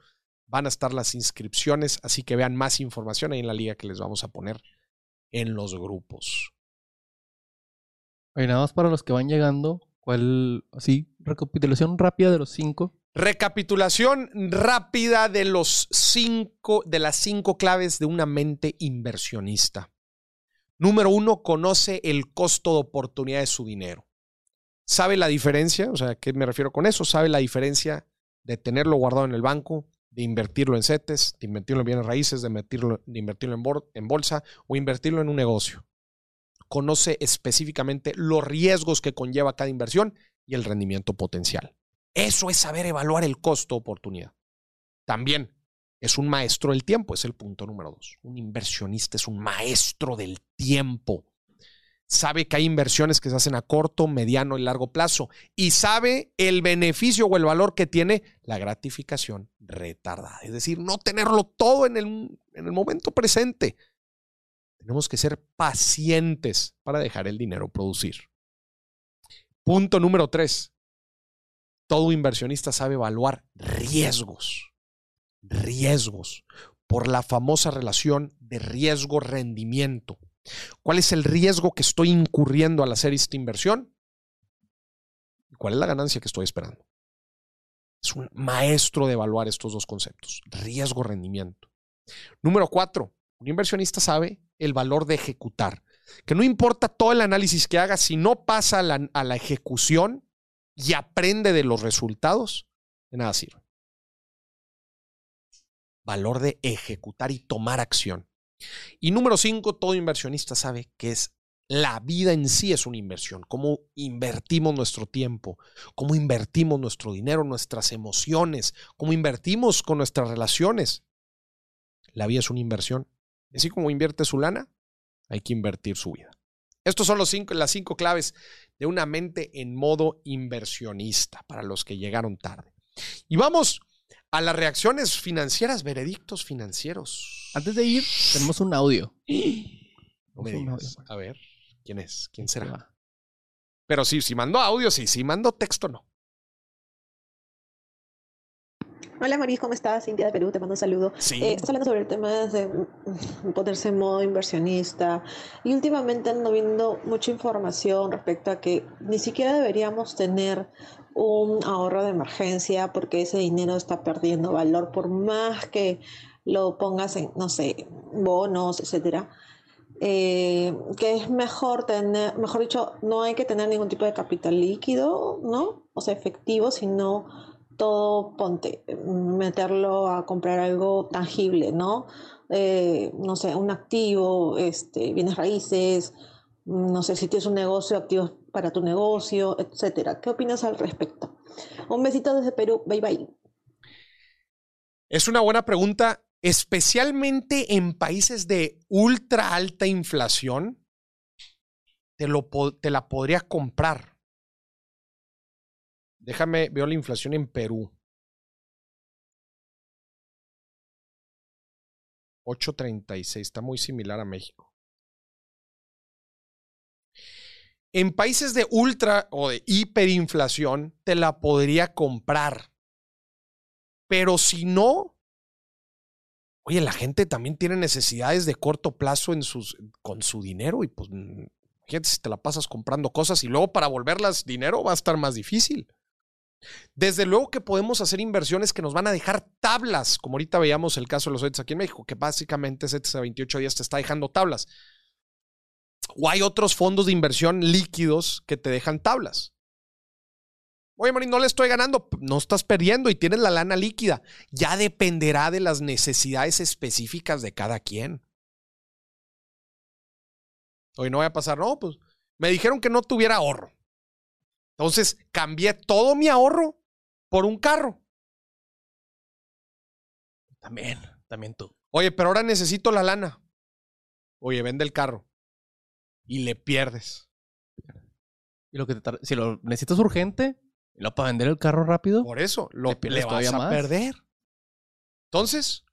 Van a estar las inscripciones, así que vean más información ahí en la liga que les vamos a poner en los grupos.
Oye, nada más para los que van llegando, ¿cuál, así, recapitulación rápida de los cinco?
Recapitulación rápida de los cinco, de las cinco claves de una mente inversionista. Número uno, conoce el costo de oportunidad de su dinero. ¿Sabe la diferencia? O sea, ¿a qué me refiero con eso? ¿Sabe la diferencia de tenerlo guardado en el banco, de invertirlo en CETES, de invertirlo en bienes raíces, de invertirlo, de invertirlo en bolsa o invertirlo en un negocio? Conoce específicamente los riesgos que conlleva cada inversión y el rendimiento potencial. Eso es saber evaluar el costo-oportunidad. También es un maestro del tiempo, es el punto número dos. Un inversionista es un maestro del tiempo. Sabe que hay inversiones que se hacen a corto, mediano y largo plazo y sabe el beneficio o el valor que tiene la gratificación retardada. Es decir, no tenerlo todo en el, en el momento presente. Tenemos que ser pacientes para dejar el dinero producir. Punto número tres todo inversionista sabe evaluar riesgos. Riesgos. Por la famosa relación de riesgo-rendimiento. ¿Cuál es el riesgo que estoy incurriendo al hacer esta inversión? ¿Cuál es la ganancia que estoy esperando? Es un maestro de evaluar estos dos conceptos, riesgo-rendimiento. Número cuatro, un inversionista sabe el valor de ejecutar, que no importa todo el análisis que haga, si no pasa a la, a la ejecución, y aprende de los resultados, de nada sirve. Valor de ejecutar y tomar acción. Y número cinco, todo inversionista sabe que es la vida en sí es una inversión. Cómo invertimos nuestro tiempo, cómo invertimos nuestro dinero, nuestras emociones, cómo invertimos con nuestras relaciones. La vida es una inversión. Así como invierte su lana, hay que invertir su vida. Estos son los cinco, las cinco claves de una mente en modo inversionista para los que llegaron tarde. Y vamos a las reacciones financieras, veredictos financieros.
Antes de ir, tenemos un audio.
A ver, ¿quién es? ¿Quién será? Pero sí, si mando audio, sí, si mando texto, no.
Hola Maris, ¿cómo estás? Cintia de Perú, te mando un saludo. Eh, estás hablando sobre el tema de ponerse en modo inversionista y últimamente ando viendo mucha información respecto a que ni siquiera deberíamos tener un ahorro de emergencia porque ese dinero está perdiendo valor por más que lo pongas en, no sé, bonos, etcétera. Eh, que es mejor tener, mejor dicho, no hay que tener ningún tipo de capital líquido, ¿no? O sea, efectivo, sino todo, ponte, meterlo a comprar algo tangible, ¿no? Eh, no sé, un activo, este, bienes raíces, no sé si tienes un negocio, activos para tu negocio, etcétera. ¿Qué opinas al respecto? Un besito desde Perú, bye bye.
Es una buena pregunta, especialmente en países de ultra alta inflación. Te, lo, te la podría comprar Déjame, veo la inflación en Perú. 8.36, está muy similar a México. En países de ultra o de hiperinflación te la podría comprar. Pero si no, oye, la gente también tiene necesidades de corto plazo en sus, con su dinero y pues, fíjate si te la pasas comprando cosas y luego para volverlas dinero va a estar más difícil. Desde luego que podemos hacer inversiones que nos van a dejar tablas, como ahorita veíamos el caso de los CETES aquí en México, que básicamente CETES a 28 días te está dejando tablas. O hay otros fondos de inversión líquidos que te dejan tablas. Oye, Marín, no le estoy ganando, no estás perdiendo y tienes la lana líquida. Ya dependerá de las necesidades específicas de cada quien. Oye, no voy a pasar, no, pues me dijeron que no tuviera ahorro. Entonces cambié todo mi ahorro por un carro.
También, también tú.
Oye, pero ahora necesito la lana. Oye, vende el carro. Y le pierdes.
Y lo que si lo necesitas urgente, y lo para vender el carro rápido.
Por eso, lo le, vas a perder. Entonces,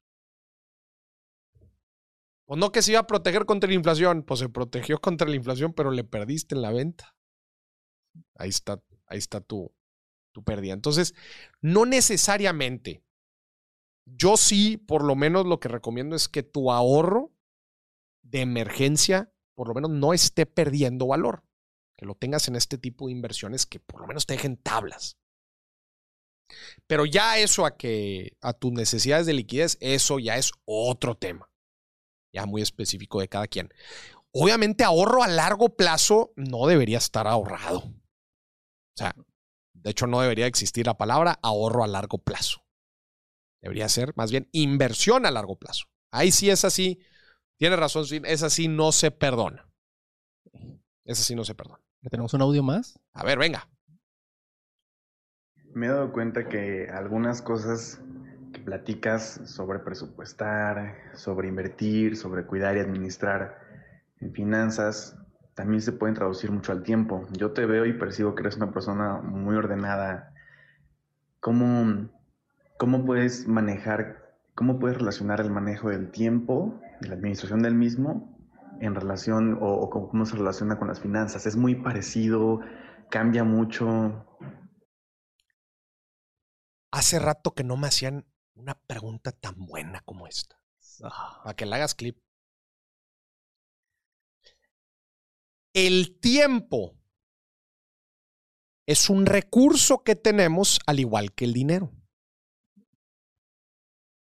Pues no que se iba a proteger contra la inflación, pues se protegió contra la inflación, pero le perdiste en la venta. Ahí está, ahí está tu, tu pérdida. Entonces, no necesariamente. Yo sí, por lo menos lo que recomiendo es que tu ahorro de emergencia, por lo menos no esté perdiendo valor. Que lo tengas en este tipo de inversiones que por lo menos te dejen tablas. Pero ya eso a que a tus necesidades de liquidez, eso ya es otro tema. Ya muy específico de cada quien. Obviamente ahorro a largo plazo no debería estar ahorrado. O sea, de hecho no debería existir la palabra ahorro a largo plazo. Debería ser más bien inversión a largo plazo. Ahí sí es así. Tiene razón, es así, no se perdona. Es así, no se perdona.
¿Tenemos un audio más?
A ver, venga
me he dado cuenta que algunas cosas que platicas sobre presupuestar, sobre invertir, sobre cuidar y administrar en finanzas, también se pueden traducir mucho al tiempo. Yo te veo y percibo que eres una persona muy ordenada. ¿Cómo, cómo puedes manejar, cómo puedes relacionar el manejo del tiempo y la administración del mismo en relación o, o cómo se relaciona con las finanzas? ¿Es muy parecido? ¿Cambia mucho?
Hace rato que no me hacían una pregunta tan buena como esta.
Ah.
Para que la hagas clip. El tiempo es un recurso que tenemos al igual que el dinero.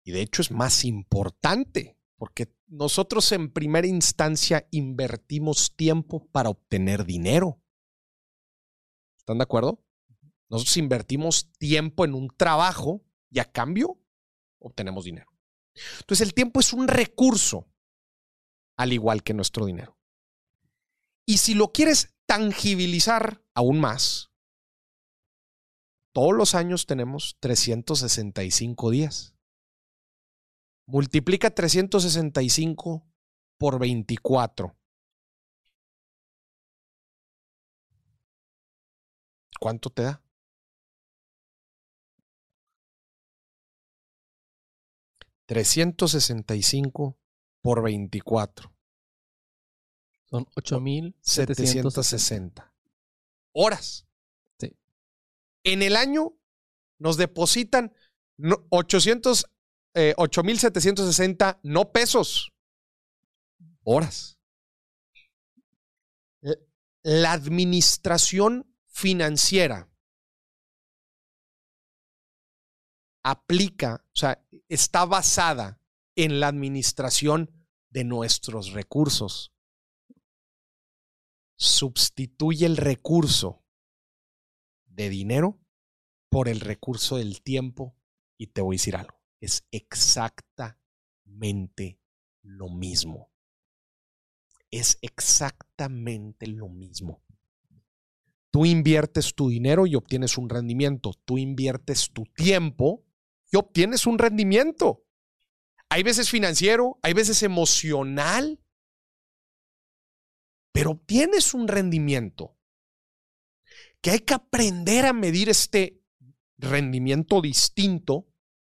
Y de hecho es más importante porque nosotros en primera instancia invertimos tiempo para obtener dinero. ¿Están de acuerdo? Nosotros invertimos tiempo en un trabajo y a cambio obtenemos dinero. Entonces el tiempo es un recurso, al igual que nuestro dinero. Y si lo quieres tangibilizar aún más, todos los años tenemos 365 días. Multiplica 365 por 24. ¿Cuánto te da? 365 por 24.
Son
8,760 horas.
Sí.
En el año nos depositan 800, 8,760 no pesos, horas. La administración financiera aplica, o sea, está basada en la administración de nuestros recursos. Sustituye el recurso de dinero por el recurso del tiempo y te voy a decir algo, es exactamente lo mismo. Es exactamente lo mismo. Tú inviertes tu dinero y obtienes un rendimiento. Tú inviertes tu tiempo y obtienes un rendimiento. Hay veces financiero, hay veces emocional, pero obtienes un rendimiento. Que hay que aprender a medir este rendimiento distinto,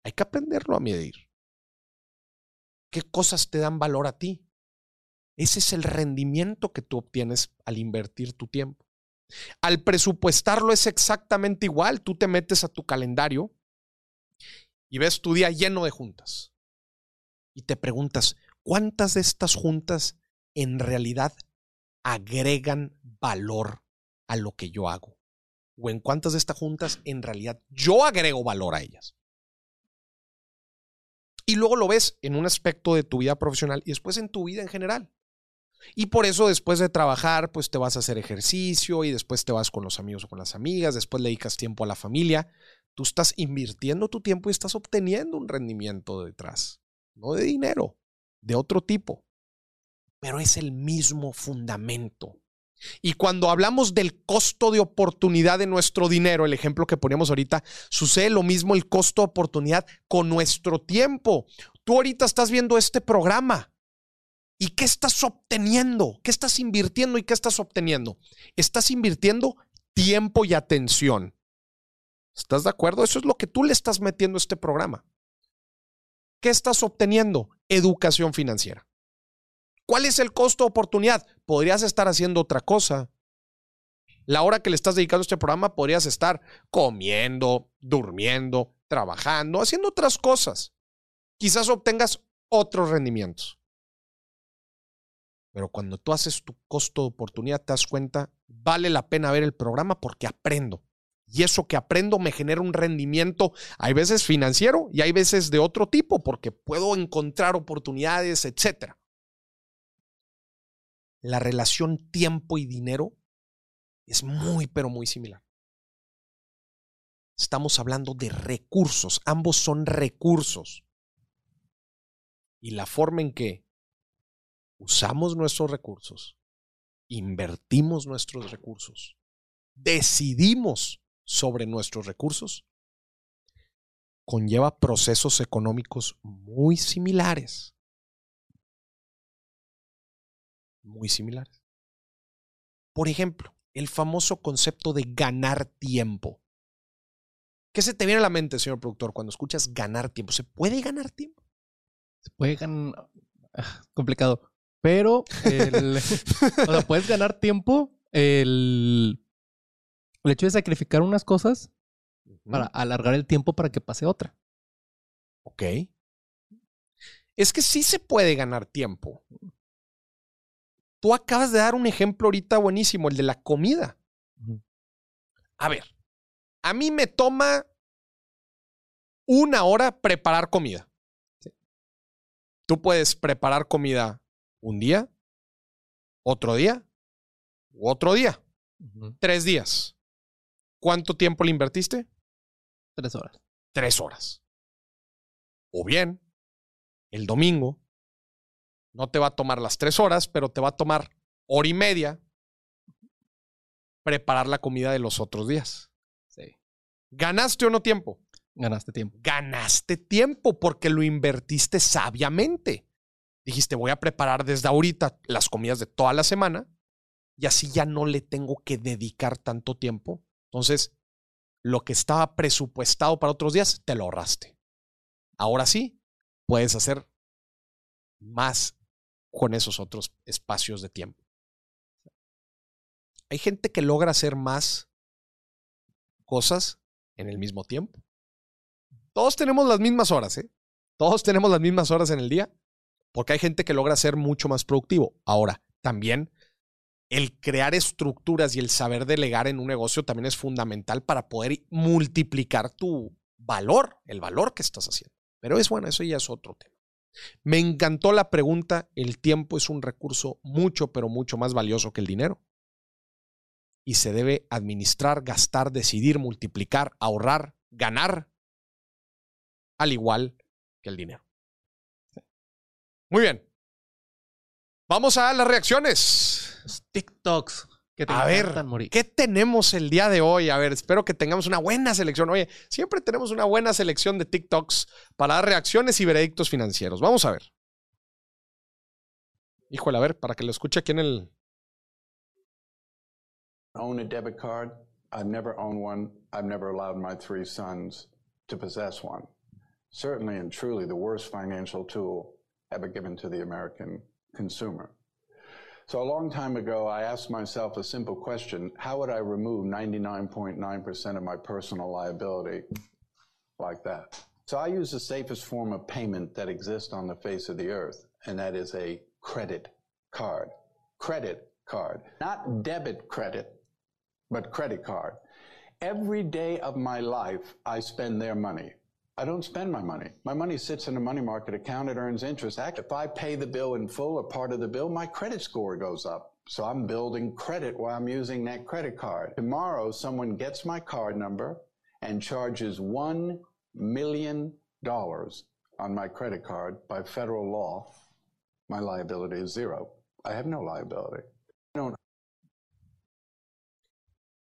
hay que aprenderlo a medir. ¿Qué cosas te dan valor a ti? Ese es el rendimiento que tú obtienes al invertir tu tiempo. Al presupuestarlo es exactamente igual. Tú te metes a tu calendario y ves tu día lleno de juntas. Y te preguntas, ¿cuántas de estas juntas en realidad agregan valor a lo que yo hago? ¿O en cuántas de estas juntas en realidad yo agrego valor a ellas? Y luego lo ves en un aspecto de tu vida profesional y después en tu vida en general. Y por eso después de trabajar, pues te vas a hacer ejercicio y después te vas con los amigos o con las amigas, después le dedicas tiempo a la familia, Tú estás invirtiendo tu tiempo y estás obteniendo un rendimiento detrás, no de dinero, de otro tipo, pero es el mismo fundamento. Y cuando hablamos del costo de oportunidad de nuestro dinero, el ejemplo que poníamos ahorita, sucede lo mismo el costo de oportunidad con nuestro tiempo. Tú ahorita estás viendo este programa. ¿Y qué estás obteniendo? ¿Qué estás invirtiendo y qué estás obteniendo? Estás invirtiendo tiempo y atención. ¿Estás de acuerdo? Eso es lo que tú le estás metiendo a este programa. ¿Qué estás obteniendo? Educación financiera. ¿Cuál es el costo oportunidad? Podrías estar haciendo otra cosa. La hora que le estás dedicando a este programa podrías estar comiendo, durmiendo, trabajando, haciendo otras cosas. Quizás obtengas otros rendimientos. Pero cuando tú haces tu costo de oportunidad, te das cuenta, vale la pena ver el programa porque aprendo. Y eso que aprendo me genera un rendimiento, hay veces financiero y hay veces de otro tipo, porque puedo encontrar oportunidades, etc. La relación tiempo y dinero es muy, pero muy similar. Estamos hablando de recursos, ambos son recursos. Y la forma en que usamos nuestros recursos, invertimos nuestros recursos, decidimos sobre nuestros recursos, conlleva procesos económicos muy similares. Muy similares. Por ejemplo, el famoso concepto de ganar tiempo. ¿Qué se te viene a la mente, señor productor, cuando escuchas ganar tiempo? ¿Se puede ganar tiempo?
Se puede ganar. Ah, complicado. Pero el, o sea, puedes ganar tiempo. El, el hecho de sacrificar unas cosas para alargar el tiempo para que pase otra.
Ok. Es que sí se puede ganar tiempo. Tú acabas de dar un ejemplo ahorita buenísimo, el de la comida. A ver, a mí me toma una hora preparar comida. Tú puedes preparar comida un día, otro día, otro día, tres días. ¿Cuánto tiempo le invertiste?
Tres horas.
Tres horas. O bien, el domingo no te va a tomar las tres horas, pero te va a tomar hora y media preparar la comida de los otros días.
Sí.
¿Ganaste o no tiempo?
Ganaste tiempo.
Ganaste tiempo porque lo invertiste sabiamente. Dijiste, voy a preparar desde ahorita las comidas de toda la semana y así ya no le tengo que dedicar tanto tiempo. Entonces, lo que estaba presupuestado para otros días, te lo ahorraste. Ahora sí, puedes hacer más con esos otros espacios de tiempo. Hay gente que logra hacer más cosas en el mismo tiempo. Todos tenemos las mismas horas, ¿eh? Todos tenemos las mismas horas en el día, porque hay gente que logra ser mucho más productivo. Ahora, también el crear estructuras y el saber delegar en un negocio también es fundamental para poder multiplicar tu valor, el valor que estás haciendo. Pero es bueno, eso ya es otro tema. Me encantó la pregunta, el tiempo es un recurso mucho, pero mucho más valioso que el dinero. Y se debe administrar, gastar, decidir, multiplicar, ahorrar, ganar, al igual que el dinero. Muy bien. Vamos a las reacciones.
TikToks
a ver, ¿qué tenemos el día de hoy? A ver, espero que tengamos una buena selección. Oye, siempre tenemos una buena selección de TikToks para dar reacciones y veredictos financieros. Vamos a ver. Híjole, a ver, para que lo escuche aquí en el...
Own a debit card. I've never owned one. I've never allowed my three sons to possess one. Certainly and truly the worst financial tool ever given to the American consumer. So a long time ago, I asked myself a simple question. How would I remove 99.9% of my personal liability like that? So I use the safest form of payment that exists on the face of the earth, and that is a credit card. Credit card. Not debit credit, but credit card. Every day of my life, I spend their money. I don't spend my money. My money sits in a money market account. It earns interest. If I pay the bill in full or part of the bill, my credit score goes up. So I'm building credit while I'm using that credit card. Tomorrow, someone gets my card number and charges $1 million on my credit card by federal law. My liability is zero. I have no liability. I don't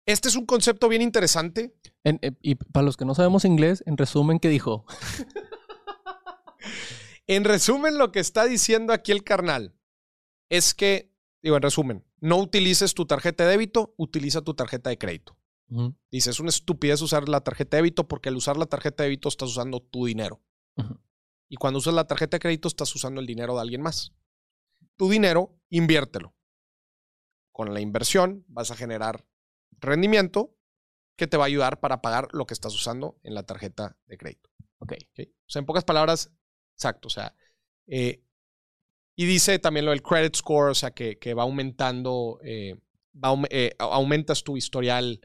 Este es un concepto bien interesante.
Eh, y para los que no sabemos inglés, en resumen, ¿qué dijo?
en resumen, lo que está diciendo aquí el carnal es que, digo, en resumen, no utilices tu tarjeta de débito, utiliza tu tarjeta de crédito. Dice, es una estupidez usar la tarjeta de débito porque al usar la tarjeta de débito estás usando tu dinero. Y cuando usas la tarjeta de crédito estás usando el dinero de alguien más. tu dinero, inviértelo. Con la inversión vas a generar rendimiento que te va a ayudar para pagar lo que estás usando en la tarjeta de crédito.
Ok.
O sea, en pocas palabras, exacto. O sea, eh, y dice también lo del credit score, o sea, que, va aumentando, eh, eh, aumentas tu historial,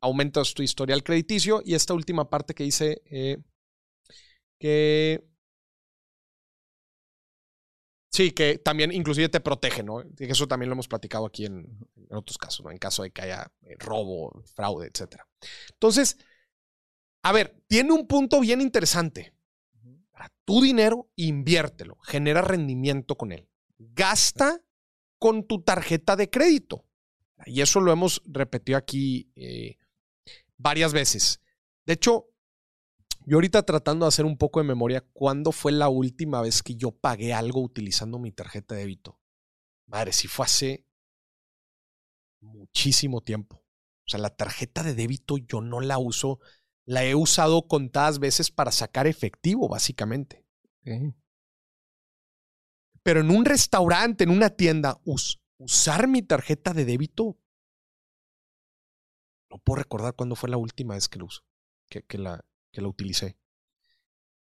aumentas tu historial crediticio. Y esta última parte que dice que Sí, que también inclusive te protege, ¿no? Eso también lo hemos platicado aquí en, otros casos, ¿no? En caso de que haya eh, robo, fraude, etc. Entonces, a ver, tiene un punto bien interesante. Para tu dinero, inviértelo, genera rendimiento con él. Gasta con tu tarjeta de crédito. Y eso lo hemos repetido aquí eh, varias veces. De hecho, yo ahorita tratando de hacer un poco de memoria, ¿cuándo fue la última vez que yo pagué algo utilizando mi tarjeta de débito? Madre, si fue hace muchísimo tiempo. O sea, la tarjeta de débito yo no la uso, la he usado contadas veces para sacar efectivo, básicamente. Pero en un restaurante, en una tienda, usar mi tarjeta de débito, no puedo recordar cuándo fue la última vez que lo uso, que, que la, que la utilicé.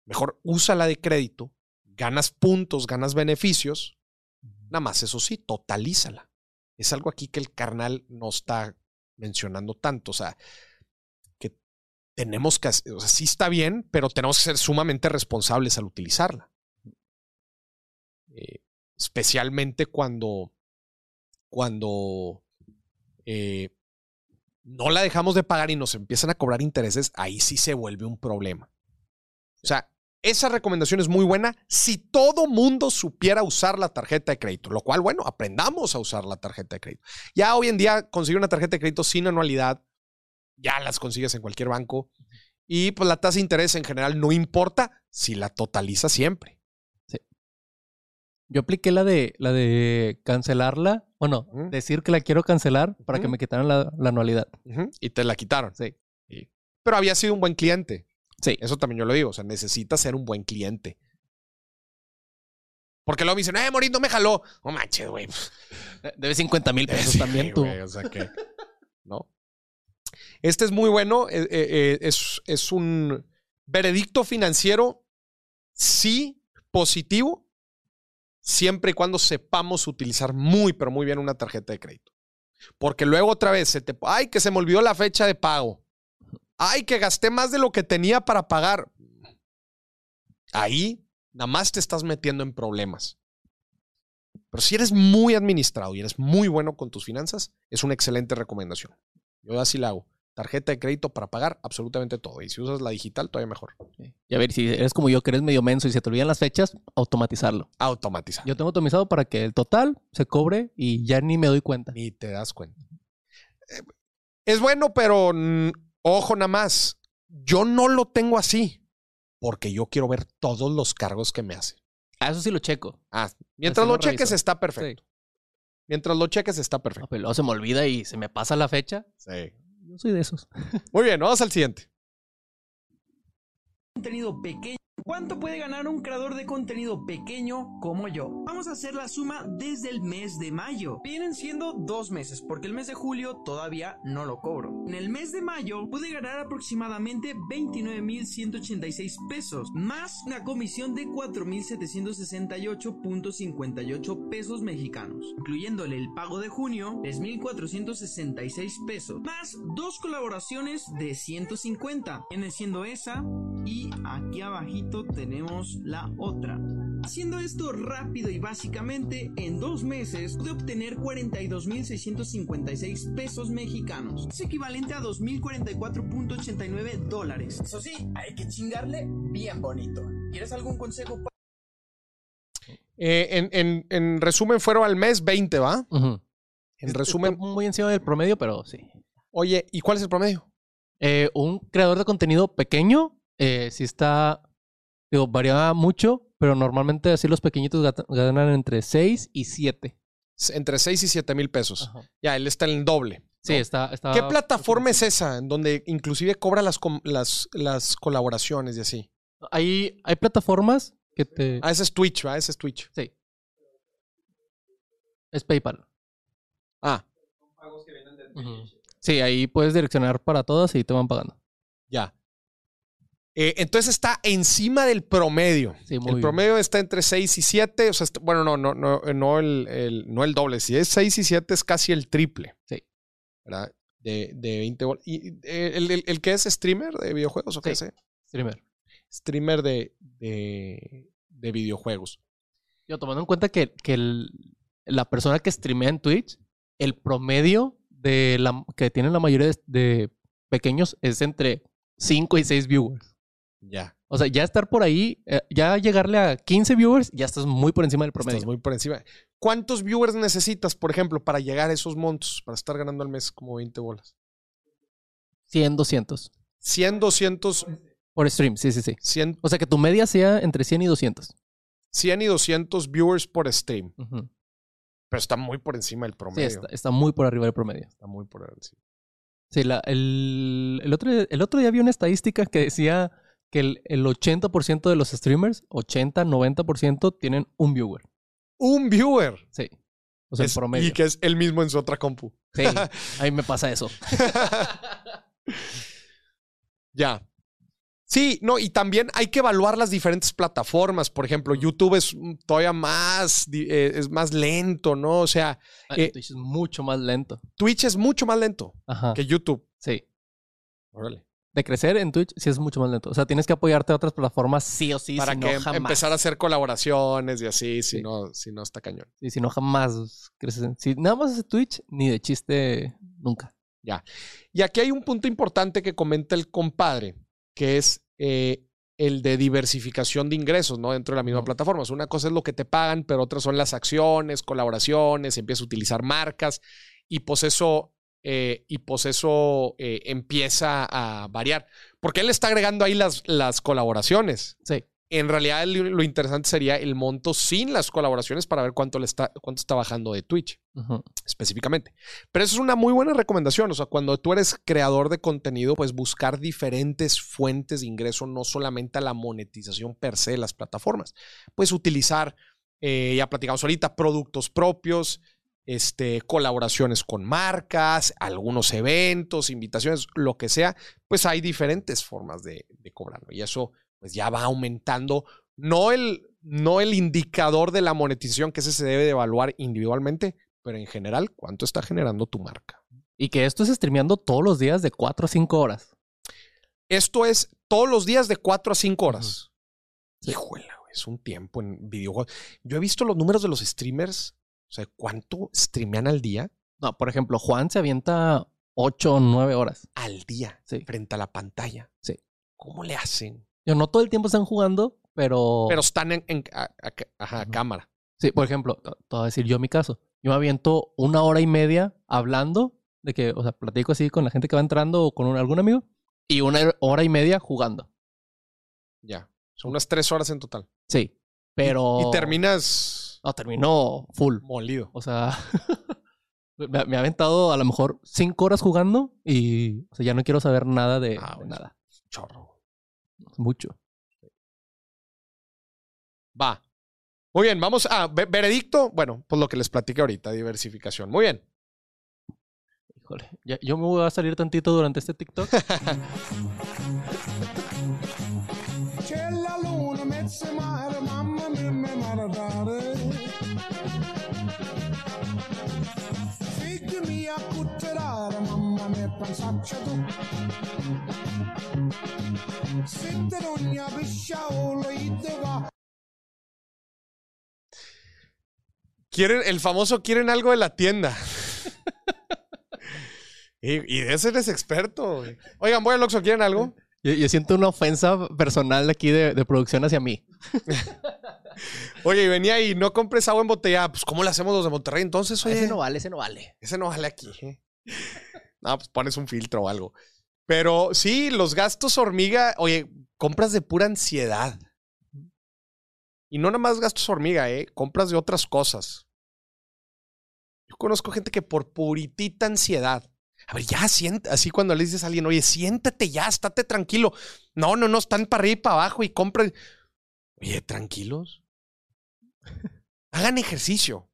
Mejor usa la de crédito, ganas puntos, ganas beneficios. Nada más, eso sí, totalízala. Es algo aquí que el carnal no está mencionando tanto. O sea, que tenemos que, o sea, sí está bien, pero tenemos que ser sumamente responsables al utilizarla. Eh, especialmente cuando, cuando eh, no la dejamos de pagar y nos empiezan a cobrar intereses, ahí sí se vuelve un problema. O sea, esa recomendación es muy buena si todo mundo supiera usar la tarjeta de crédito, lo cual, bueno, aprendamos a usar la tarjeta de crédito. Ya hoy en día conseguir una tarjeta de crédito sin anualidad, ya las consigues en cualquier banco. Y pues la tasa de interés en general no importa si la totaliza siempre.
Yo apliqué la de, la de cancelarla bueno, decir que la quiero cancelar para que me quitaran la, anualidad.
Y te la quitaron. Sí. Pero había sido un buen cliente. Sí. Eso también yo lo digo. O sea, necesitas ser un buen cliente. Porque luego me dicen, eh, Morín, no me jaló. No manches, güey.
Debe 50 mil pesos también tú.
o sea que, ¿no? Este es muy bueno. Eh, eh, eh, es, es un veredicto financiero, sí, positivo, siempre y cuando sepamos utilizar muy, pero muy bien una tarjeta de crédito. Porque luego otra vez se te, ay, que se me olvidó la fecha de pago. Ay, que gasté más de lo que tenía para pagar. Ahí nada más te estás metiendo en problemas. Pero si eres muy administrado y eres muy bueno con tus finanzas, es una excelente recomendación. Yo así la hago tarjeta de crédito para pagar absolutamente todo. Y si usas la digital, todavía mejor.
Y a ver, si eres como yo, que eres medio menso y se te olvidan las fechas, automatizarlo.
Automatizar.
Yo tengo automatizado para que el total se cobre y ya ni me doy cuenta.
Ni te das cuenta. Es bueno, pero ojo nada más. Yo no lo tengo así porque yo quiero ver todos los cargos que me hace.
A ah, eso sí lo checo.
Ah, mientras lo, cheques está perfecto. Mientras lo cheques está perfecto.
pero luego se me olvida y se me pasa la fecha.
Sí.
Yo soy de esos.
Muy bien, vamos al siguiente.
Contenido pequeño ¿Cuánto puede ganar un creador de contenido pequeño como yo? Vamos a hacer la suma desde el mes de mayo. Vienen siendo dos meses porque el mes de julio todavía no lo cobro. En el mes de mayo pude ganar aproximadamente 29.186 pesos más una comisión de 4.768.58 pesos mexicanos. Incluyéndole el pago de junio 3.466 pesos más dos colaboraciones de 150. Viene siendo esa y aquí abajito tenemos la otra. Haciendo esto rápido y básicamente, en dos meses pude obtener 42.656 pesos mexicanos. Es equivalente a 2.044.89 dólares. Eso sí, hay que chingarle bien bonito. ¿Quieres algún consejo?
Eh, en, resumen, fueron al mes 20, ¿va? En resumen.
muy encima del promedio, pero sí.
Oye, ¿y cuál es el promedio?
Eh, un creador de contenido pequeño, eh, si está Digo, varía mucho, pero normalmente así los pequeñitos ganan entre 6 y 7.
Entre 6 y 7 mil pesos. Ya, él está en el doble.
Sí, está, está,
¿Qué plataforma es esa? En donde inclusive cobra las, las, las colaboraciones y así.
Hay, hay plataformas que te.
Ah, ese es Twitch, ¿va? Ese es Twitch.
Sí. Es PayPal.
Ah.
Sí, ahí puedes direccionar para todas y te van pagando.
Ya. Eh, entonces está encima del promedio.
Sí,
el
bien.
promedio está entre 6 y 7. O sea, está- bueno, no, no, no, no, el, el- no el doble. Si es 6 y 7 es casi el triple.
Sí.
¿Verdad? De, de 20 gol- ¿Y eh, el, el- el que es streamer de videojuegos o qué
Sí.
sé?
Streamer.
Streamer de, de, de videojuegos.
Yo tomando en cuenta que, que el- la persona que streamea en Twitch, el promedio de la, que tienen la mayoría de, de pequeños es entre 5 y 6 viewers.
Ya.
O sea, ya estar por ahí, eh, ya llegarle a 15 viewers, ya estás muy por encima del promedio.
Estás muy por encima. ¿Cuántos viewers necesitas, por ejemplo, para llegar a esos montos? Para estar ganando al mes como 20 bolas.
100, 200.
100, 200,
Por stream, sí, sí, sí.
100,
O sea, que tu media sea entre 100 y 200.
100 y 200 viewers por stream.
Ujú.
Pero está muy por encima del
Sí,
promedio.
está, está muy por arriba del promedio.
Está muy por encima.
Sí, la- el, el otro, el otro día vi una estadística que decía que el, el 80% de los streamers, 80, 90% tienen un viewer.
Un viewer.
Sí. O sea,
Es-
el promedio.
y que es el mismo en su otra compu.
Sí, a mí me pasa eso.
ya. Sí, no, y también hay que evaluar las diferentes plataformas. Por ejemplo, YouTube es todavía más, eh, es más lento, ¿no? O sea,
Ah,
Eh,
Twitch es mucho más lento.
Twitch es mucho más lento
Ajá.
que YouTube.
Sí.
Órale.
De crecer en Twitch sí es mucho más lento. O sea, tienes que apoyarte a otras plataformas sí o sí.
Para
si
que
no, jamás.
empezar a hacer colaboraciones y así, si
Sí.
no, si no está cañón.
Sí, si no, jamás creces. en- Si nada más haces Twitch, ni de chiste, nunca.
Y aquí hay un punto importante que comenta el compadre, que es eh, el de diversificación de ingresos, ¿no? Dentro de la misma plataforma. O sea, una cosa es lo que te pagan, pero otras son las acciones, colaboraciones, empiezas a utilizar marcas y pues eso, eh, y pues eso eh, empieza a variar. Porque él está agregando ahí las, las colaboraciones.
Sí.
En realidad lo interesante sería el monto sin las colaboraciones para ver cuánto le está, cuánto está bajando de Twitch específicamente. Pero eso es una muy buena recomendación. O sea, cuando tú eres creador de contenido, pues buscar diferentes fuentes de ingreso, no solamente a la monetización per se de las plataformas. Puedes utilizar, eh, ya platicamos ahorita, productos propios, este, colaboraciones con marcas, algunos eventos, invitaciones, lo que sea, pues hay diferentes formas de, de cobrarlo. Y eso pues ya va aumentando, no el, no el indicador de la monetización, que ese se debe de evaluar individualmente, pero en general, ¿cuánto está generando tu marca?
Y que esto es streameando todos los días de 4 a 5 horas.
Esto es todos los días de 4 a 5 horas.
Sí.
Híjole, es un tiempo en videojuegos. Yo he visto los números de los streamers, o sea, ¿cuánto streamean al día?
No, por ejemplo, Juan se avienta 8 o 9 horas.
Al día,
Sí.
frente a la pantalla.
Sí.
¿Cómo le hacen?
Yo no todo el tiempo están jugando, pero.
Pero están en, en- a- a- ajá,
Ujú.
cámara.
Sí, por ejemplo, te voy a decir yo mi caso. Yo me aviento una hora y media hablando, de que, o sea, platico así con la gente que va entrando o con un- algún amigo, y una hora y media jugando.
Ya. Son unas 3 horas en total.
Sí, pero.
Y, y terminas
No, terminó full.
molido.
O sea, me, me ha aventado a lo mejor cinco horas jugando y o sea, ya no quiero saber nada de,
Ah,
de nada.
Chorro.
Mucho.
Va. Muy bien, vamos a ve- veredicto. Bueno, pues lo que les platiqué ahorita, diversificación. Muy bien.
Híjole, ya- yo me voy a salir tantito durante este TikTok.
Quieren, el famoso quieren algo de la tienda. y, y de ese eres experto. güey. Oigan, voy al Oxxo, ¿quieren algo?
yo, yo siento una ofensa personal aquí de, de producción hacia mí.
Oye, y venía y no compres agua embotellada. Pues, ¿cómo le hacemos los de Monterrey entonces? Oye,
Ese no vale, ese no vale.
ese no vale aquí. ¿eh? No, pues pones un filtro o algo. Pero sí, los gastos hormiga, oye, compras de pura ansiedad. Y no nada más gastos hormiga, ¿eh? Compras de otras cosas. Yo conozco gente que por puritita ansiedad. A ver, ya sienta, así cuando le dices a alguien, oye, siéntate ya, estate tranquilo. No, no, no, están para arriba y para abajo y compran. Oye, tranquilos. Hagan ejercicio.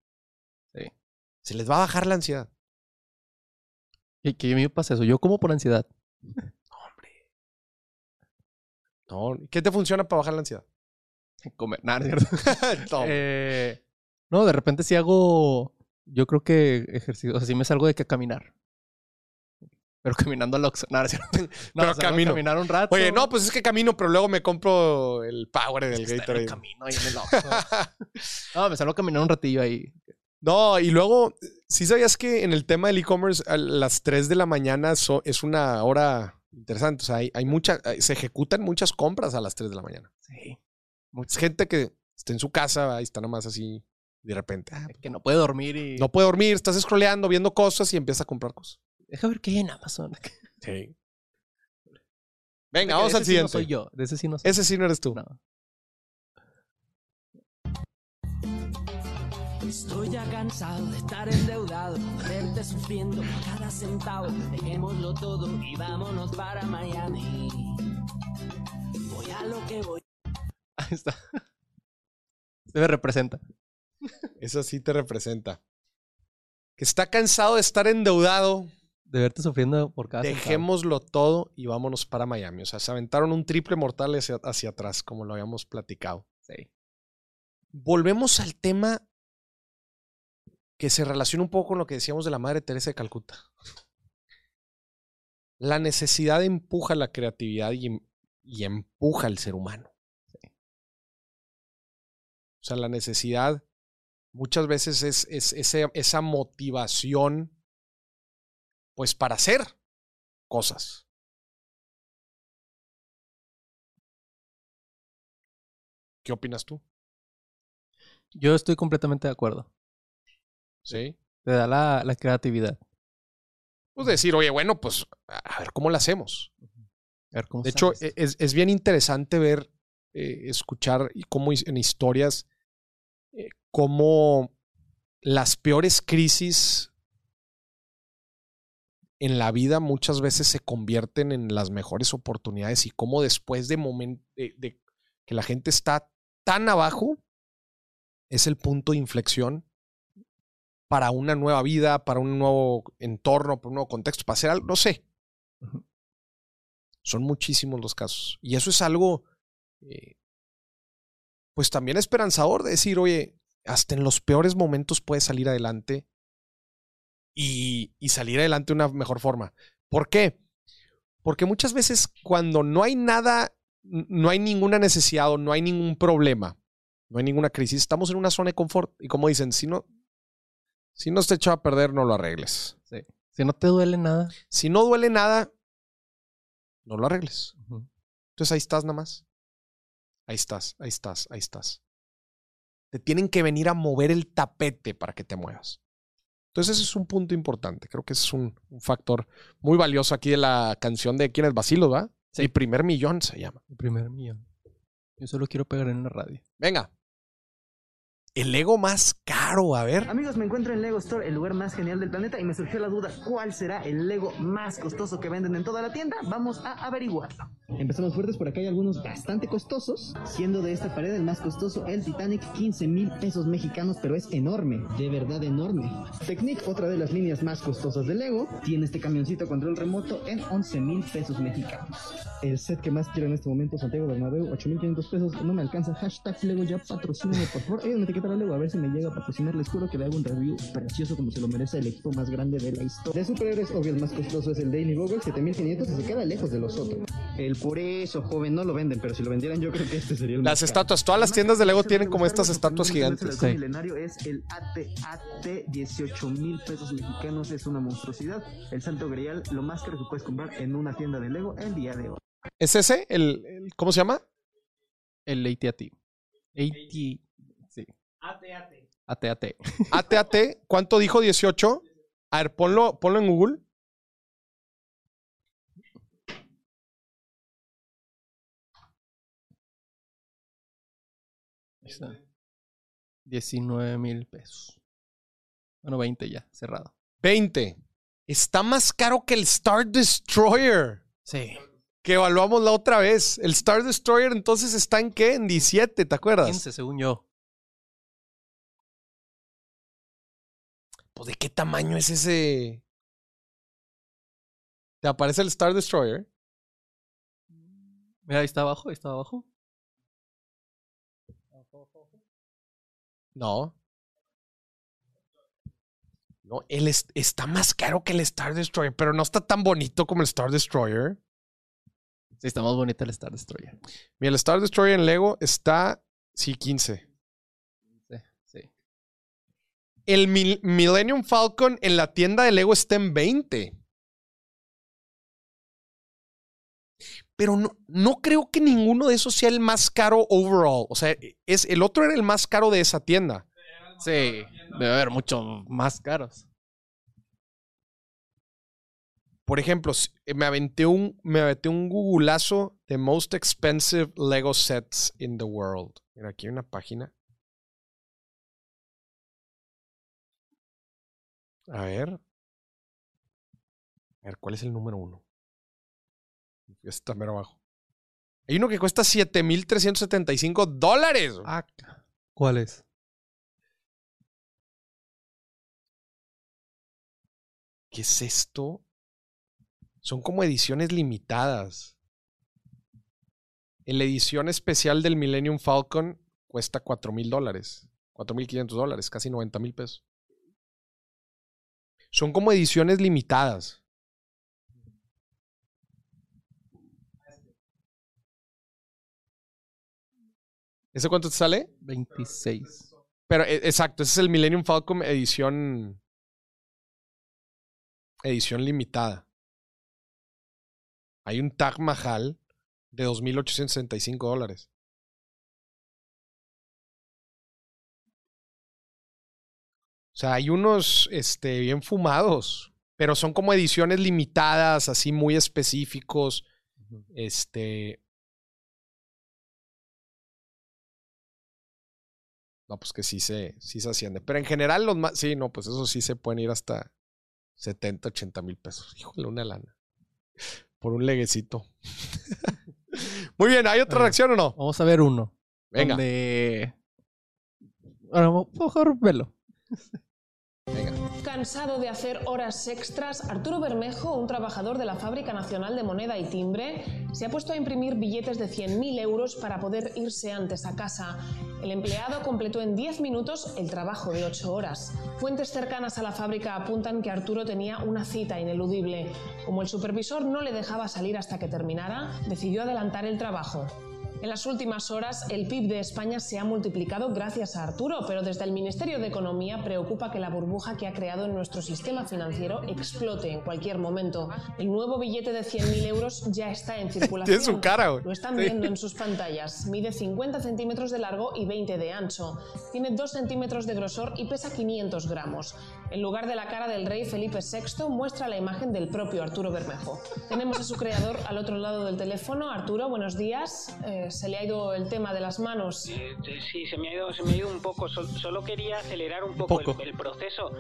Sí.
Se les va a bajar la ansiedad.
Y que a mí me pasa eso. Yo como por ansiedad.
Hombre. No, ¿qué te funciona para bajar la ansiedad?
Comer. Nada, ¿no es cierto? Eh, no, de repente sí hago. Yo creo que ejercicio. O sea, sí me salgo de que caminar. Pero caminando al Oxxo. Nada, ¿no es cierto? No,
Pero camino.
caminar un rato.
Oye, no, pues es que camino, pero luego me compro el power del
Es que
Gatorade.
el camino ahí en el Oxxo. no, me salgo a caminar un ratillo ahí.
No, y luego, ¿sí sabías que en el tema del e-commerce a las 3 de la mañana so- es una hora interesante? O sea, hay, hay mucha, se ejecutan muchas compras a las 3 de la mañana.
Sí.
Es gente que está en su casa y está nomás así de repente. ah,
Que no puede dormir y.
no puede dormir, estás scrolleando, viendo cosas y empieza a comprar cosas.
Deja ver qué hay en Amazon.
Sí. Venga, vamos al
sí no
siguiente.
soy yo. De ese sí no soy
Ese sí no eres tú.
No.
Estoy ya cansado de estar endeudado, verte sufriendo por cada centavo. Dejémoslo todo y vámonos para Miami. Voy a lo que voy.
Ahí está. Se me representa.
Eso sí te representa. Que está cansado de estar endeudado.
De verte sufriendo por cada centavo.
Dejémoslo todo y vámonos para Miami. O sea, se aventaron un triple mortal hacia, hacia atrás, como lo habíamos platicado.
Sí.
Volvemos al tema que se relaciona un poco con lo que decíamos de la Madre Teresa de Calcuta. La necesidad empuja la creatividad y, y empuja al ser humano. O sea, la necesidad muchas veces es, es ese- esa motivación, pues para hacer cosas. ¿Qué opinas tú?
Yo estoy completamente de acuerdo.
¿Sí?
Te da la, la creatividad.
Pues decir, oye, bueno, pues a ver cómo la hacemos.
A ver cómo
De hecho, es, es bien interesante ver, eh, escuchar y cómo en historias, eh, cómo las peores crisis en la vida muchas veces se convierten en las mejores oportunidades y cómo después de, de que la gente está tan abajo, es el punto de inflexión para una nueva vida, para un nuevo entorno, para un nuevo contexto, para hacer algo, no sé. Son muchísimos los casos. Y eso es algo, eh, pues también esperanzador de decir, oye, hasta en los peores momentos puedes salir adelante y, y salir adelante de una mejor forma. ¿Por qué? Porque muchas veces cuando no hay nada, no hay ninguna necesidad o no hay ningún problema, no hay ninguna crisis, estamos en una zona de confort. Y como dicen, si no, si no te echó a perder, no lo arregles.
Sí. Si no te duele nada.
Si no duele nada, no lo arregles. Entonces ahí estás nada más. Ahí estás, ahí estás, ahí estás. Te tienen que venir a mover el tapete para que te muevas. Entonces ese es un punto importante. Creo que ese es un, un factor muy valioso aquí de la canción de quién es Basilo, ¿va?
Sí.
Mi primer millón se llama.
El primer millón. Yo solo quiero pegar en la radio.
Venga. El ego más caro, a ver.
Amigos, me encuentro en Lego Store, el lugar más genial del planeta, y me surgió la duda, ¿cuál será el Lego más costoso que venden en toda la tienda? Vamos a averiguarlo. Empezamos fuertes, por acá hay algunos bastante costosos, siendo de esta pared el más costoso el Titanic, 15 mil pesos mexicanos, pero es enorme, de verdad enorme. Technic, otra de las líneas más costosas de Lego, tiene este camioncito control remoto en 11 mil pesos mexicanos. El set que más quiero en este momento, Santiago Bernabéu, 8.500 pesos, no me alcanza. Hashtag Lego ya patrocíname, por favor. Ayúdame a etiquetar a Lego, a ver si me llega a patrocinar. Les juro que le hago un review precioso como se lo merece el equipo más grande de la historia. De superhéroes, obvio, el más costoso es el Daily Bugle, 7.500 y se queda lejos de los otros. El por eso, joven, no lo venden, pero si lo vendieran yo creo que este sería el
Las estatuas, todas las tiendas de Lego tienen como estas estatuas gigantes.
El milenario es el AT-AT 18 mil pesos mexicanos, es una monstruosidad. El Santo Grial, lo más caro que puedes comprar en una tienda de Lego el día de hoy.
¿Es ese? El, el- ¿Cómo se llama?
El AT-AT. AT. Sí. AT-AT.
ATAT. ¿Cuánto dijo? 18. A ver, ponlo, ponlo en Google.
Ahí está. 19 mil pesos. Bueno, 20 ya, cerrado.
20. Está más caro que el Star Destroyer.
Sí.
Que evaluamos la otra vez. El Star Destroyer entonces está en qué? En 17, ¿te acuerdas?
15 según yo.
Pues, ¿de qué tamaño es ese? ¿Te aparece el Star Destroyer?
Mira, ahí está abajo, ahí está abajo.
No. No, él es- está más caro que el Star Destroyer, pero no está tan bonito como el Star Destroyer.
Sí, está más bonita el Star Destroyer.
Mira, el Star Destroyer en Lego está, sí, 15. El Mil- Millennium Falcon en la tienda de Lego está en 20. Pero no, no creo que ninguno de esos sea el más caro overall. O sea, es, el otro era el más caro de esa tienda.
Sí, debe haber mucho más caros.
Por ejemplo, eh, me aventé un, me aventé un googleazo de most expensive Lego sets in the world. Mira, aquí hay una página. A ver. A ver, ¿cuál es el número uno? Está mero abajo. Hay uno que cuesta 7,375 dólares.
Ah, ¿cuál es?
¿Qué es esto? Son como ediciones limitadas. En la edición especial del Millennium Falcon cuesta 4 mil dólares. 4 mil 500 dólares, casi 90 mil pesos. Son como ediciones limitadas. ¿Ese cuánto te sale?
26.
Pero e- exacto, ese es el Millennium Falcon edición. Edición limitada. Hay un Taj Mahal de 2.865 dólares. O sea, hay unos este, bien fumados, pero son como ediciones limitadas, así muy específicos. Este. No, pues que sí se, sí se asciende. Pero en general, los más. Sí, no, pues eso sí se pueden ir hasta 70, 80 mil pesos. Híjole, una lana. Por un leguecito. Muy bien, ¿hay otra reacción o no?
Vamos a ver uno.
Venga.
Donde... Bueno, mejor verlo.
Cansado de hacer horas extras, Arturo Bermejo, un trabajador de la Fábrica Nacional de Moneda y Timbre, se ha puesto a imprimir billetes de 100.000 euros para poder irse antes a casa. El empleado completó en 10 minutos el trabajo de 8 horas. Fuentes cercanas a la fábrica apuntan que Arturo tenía una cita ineludible. Como el supervisor no le dejaba salir hasta que terminara, decidió adelantar el trabajo. En las últimas horas, el PIB de España se ha multiplicado gracias a Arturo, pero desde el Ministerio de Economía preocupa que la burbuja que ha creado en nuestro sistema financiero explote en cualquier momento. El nuevo billete de 100.000 euros ya está en circulación.
Tiene su cara.
Lo están viendo en sus pantallas. Mide 50 centímetros de largo y 20 de ancho. Tiene 2 centímetros de grosor y pesa 500 gramos. En lugar de la cara del rey Felipe VI, muestra la imagen del propio Arturo Bermejo. Tenemos a su creador al otro lado del teléfono. Arturo, buenos días. Eh, se le ha ido el tema de las manos.
Eh, Sí, se me ha ido, se me ha ido un poco. Sol- solo quería acelerar un poco,
poco.
El, el proceso.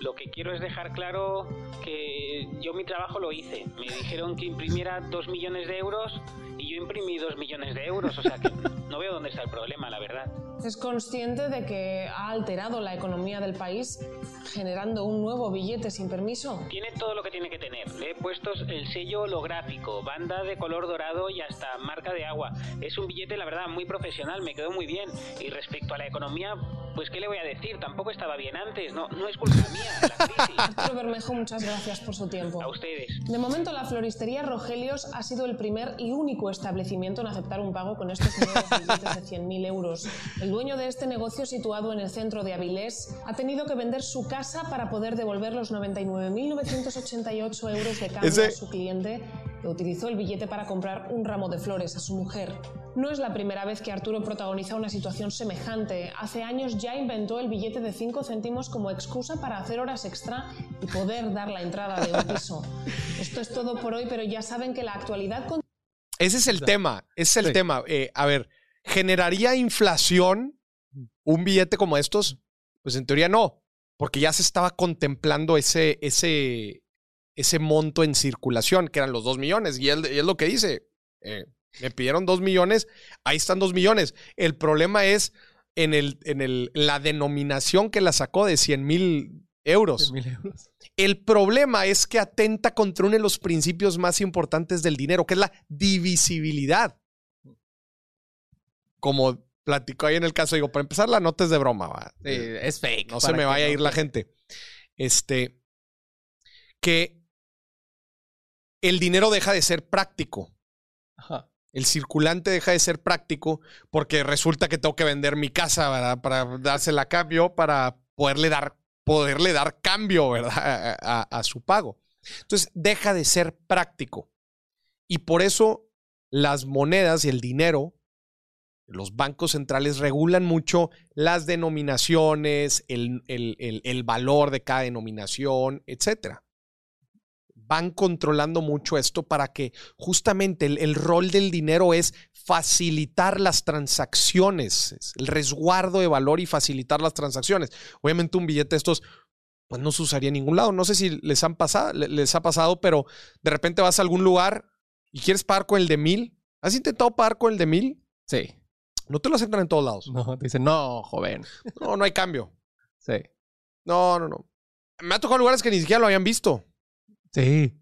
Lo que quiero es dejar claro que yo mi trabajo lo hice. Me dijeron que imprimiera dos millones de euros y yo imprimí dos millones de euros. O sea que no veo dónde está el problema, la verdad.
¿Es consciente de que ha alterado la economía del país generando un nuevo billete sin permiso?
Tiene todo lo que tiene que tener. Le he puesto el sello holográfico, banda de color dorado y hasta marca de agua. Es un billete, la verdad, muy profesional, me quedó muy bien. Y respecto a la economía, pues ¿qué le voy a decir? Tampoco estaba bien antes, no, no es culpa mía la crisis.
Arturo Bermejo, muchas gracias por su tiempo.
A ustedes.
De momento, la floristería Rogelios ha sido el primer y único establecimiento en aceptar un pago con estos nuevos billetes de 100.000 euros. El dueño de este negocio, situado en el centro de Avilés, ha tenido que vender su casa para poder devolver los 99.988 euros de cambio
Ese-
a su cliente, que utilizó el billete para comprar un ramo de flores a su mujer. No es la primera vez que Arturo protagoniza una situación semejante. Hace años ya inventó el billete de 5 céntimos como excusa para hacer horas extra y poder dar la entrada de un piso. Esto es todo por hoy, pero ya saben que la actualidad con-
Ese es el tema. Ese es el
Sí.
tema. Eh, a ver, ¿generaría inflación un billete como estos? Pues en teoría no, porque ya se estaba contemplando ese, ese, ese monto en circulación, que eran los dos millones. Y él, y es lo que dice. eh, me pidieron dos millones, ahí están dos millones. El problema es en, el, en el, la denominación que la sacó de 100 mil euros.
100 mil euros.
El problema es que atenta contra uno de los principios más importantes del dinero, que es la divisibilidad. Como platicó ahí en el caso, digo, para empezar, la nota es de broma, va.
Sí, es fake.
No se me vaya a ir la
te-
gente. Este, que el dinero deja de ser práctico.
Ajá.
El circulante deja de ser práctico porque resulta que tengo que vender mi casa ¿verdad? para dársela a cambio, para poderle dar, poderle dar cambio ¿verdad? A, a- a su pago. Entonces deja de ser práctico. Y por eso las monedas y el dinero, los bancos centrales regulan mucho las denominaciones, el, el- el- el valor de cada denominación, etcétera van controlando mucho esto para que justamente el, el rol del dinero es facilitar las transacciones, es el resguardo de valor y facilitar las transacciones. Obviamente un billete de estos pues no se usaría en ningún lado. No sé si les han pasado, le- les ha pasado, pero de repente vas a algún lugar y quieres pagar con el de mil. ¿Has intentado pagar con el de mil?
Sí.
No te lo aceptan en todos lados.
No, te dicen, no, joven.
No, no hay cambio.
Sí.
No, no, no. Me ha tocado lugares que ni siquiera lo habían visto.
Sí.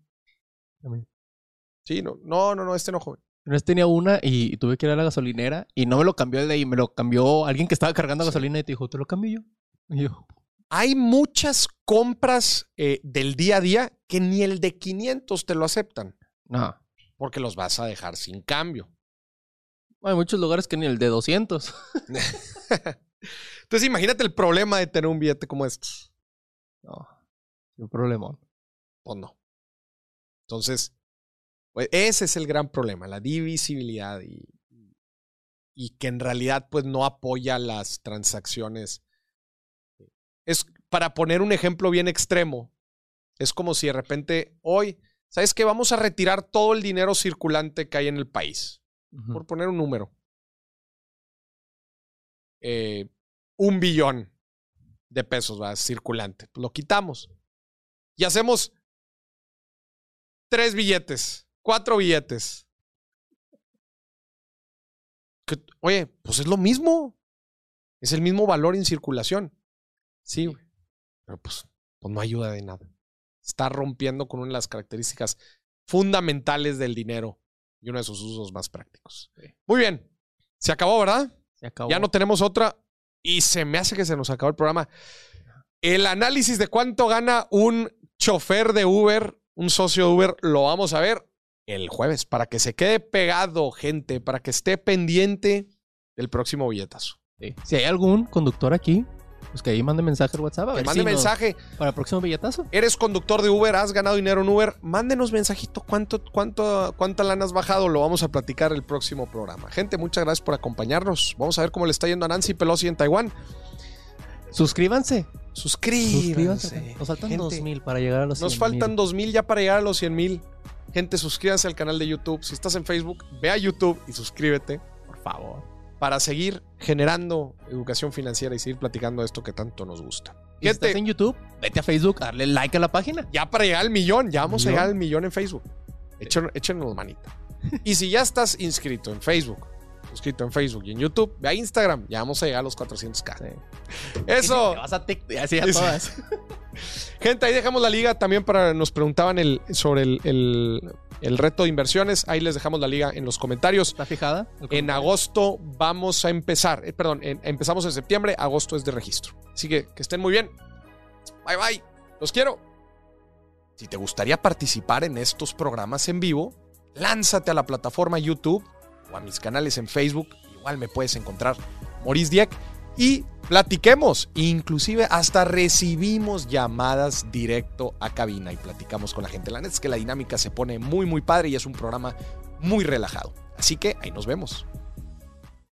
Sí, no, no, no, no, este no, joven.
Una vez tenía una y tuve que ir a la gasolinera y no me lo cambió el de ahí, me lo cambió alguien que estaba cargando gasolina y te dijo, te lo cambio yo. Y yo,
Hay muchas compras eh, del día a día que ni el de 500 te lo aceptan
no.
porque los vas a dejar sin cambio.
Hay muchos lugares que ni el de 200.
Entonces imagínate el problema de tener un billete como estos.
No. Sin problema.
Pues no. Entonces, pues ese es el gran problema, la divisibilidad y, y que en realidad pues no apoya las transacciones. Es para poner un ejemplo bien extremo. Es como si de repente hoy, ¿sabes qué? Vamos a retirar todo el dinero circulante que hay en el país. Por poner un número. Eh, un billón de pesos va circulante. Pues lo quitamos. Y hacemos tres billetes, cuatro billetes. Que- oye, pues es lo mismo. Es el mismo valor en circulación. Sí, güey. Pero pues, pues no ayuda de nada. Está rompiendo con una de las características fundamentales del dinero y uno de sus usos más prácticos. Muy bien. Se acabó, ¿verdad?
Se acabó.
Ya no tenemos otra. Y se me hace que se nos acabó el programa. El análisis de cuánto gana un chofer de Uber, un socio de Uber, lo vamos a ver el jueves para que se quede pegado, gente, para que esté pendiente del próximo billetazo.
Sí. Si hay algún conductor aquí, pues que ahí mande mensaje al WhatsApp. A
Que
ver
mande
si
mensaje.
Para el próximo billetazo.
Eres conductor de Uber, has ganado dinero en Uber, mándenos mensajito cuánto, cuánto, cuánta lana has bajado, lo vamos a platicar el próximo programa. Gente, muchas gracias por acompañarnos. Vamos a ver cómo le está yendo a Nancy Pelosi en Taiwán.
Suscríbanse.
Suscríbanse.
Suscríbanse. Nos faltan
Gente.
2000 para llegar a los
Nos
100,000.
faltan 2000 ya para llegar a los 100 mil. Gente, suscríbanse al canal de YouTube. Si estás en Facebook, ve a YouTube y suscríbete, por favor, para seguir generando educación financiera y seguir platicando esto que tanto nos gusta.
Si estás en YouTube, vete a Facebook, darle like a la página.
ya para llegar al millón, ya vamos a llegar al millón en Facebook. Echen- Échenos manita. Y si ya estás inscrito en Facebook, suscrito en Facebook y en YouTube, ve a Instagram, ya vamos a llegar a los 400k.
Sí.
Eso.
Vas a TikTok, así a todas.
Gente, ahí dejamos la liga también para nos preguntaban el, sobre el, el- el reto de inversiones. Ahí les dejamos la liga en los comentarios.
¿Está fijada?
En agosto vamos a empezar. eh, perdón, en- empezamos en septiembre. Agosto es de registro. Así que que estén muy bien. Bye bye. Los quiero. Si te gustaría participar en estos programas en vivo, lánzate a la plataforma YouTube o a mis canales en Facebook. Igual me puedes encontrar Maurice Dieck y platiquemos. Inclusive hasta recibimos llamadas directo a cabina y platicamos con la gente. La neta es que la dinámica se pone muy muy padre y es un programa muy relajado. Así que ahí nos vemos.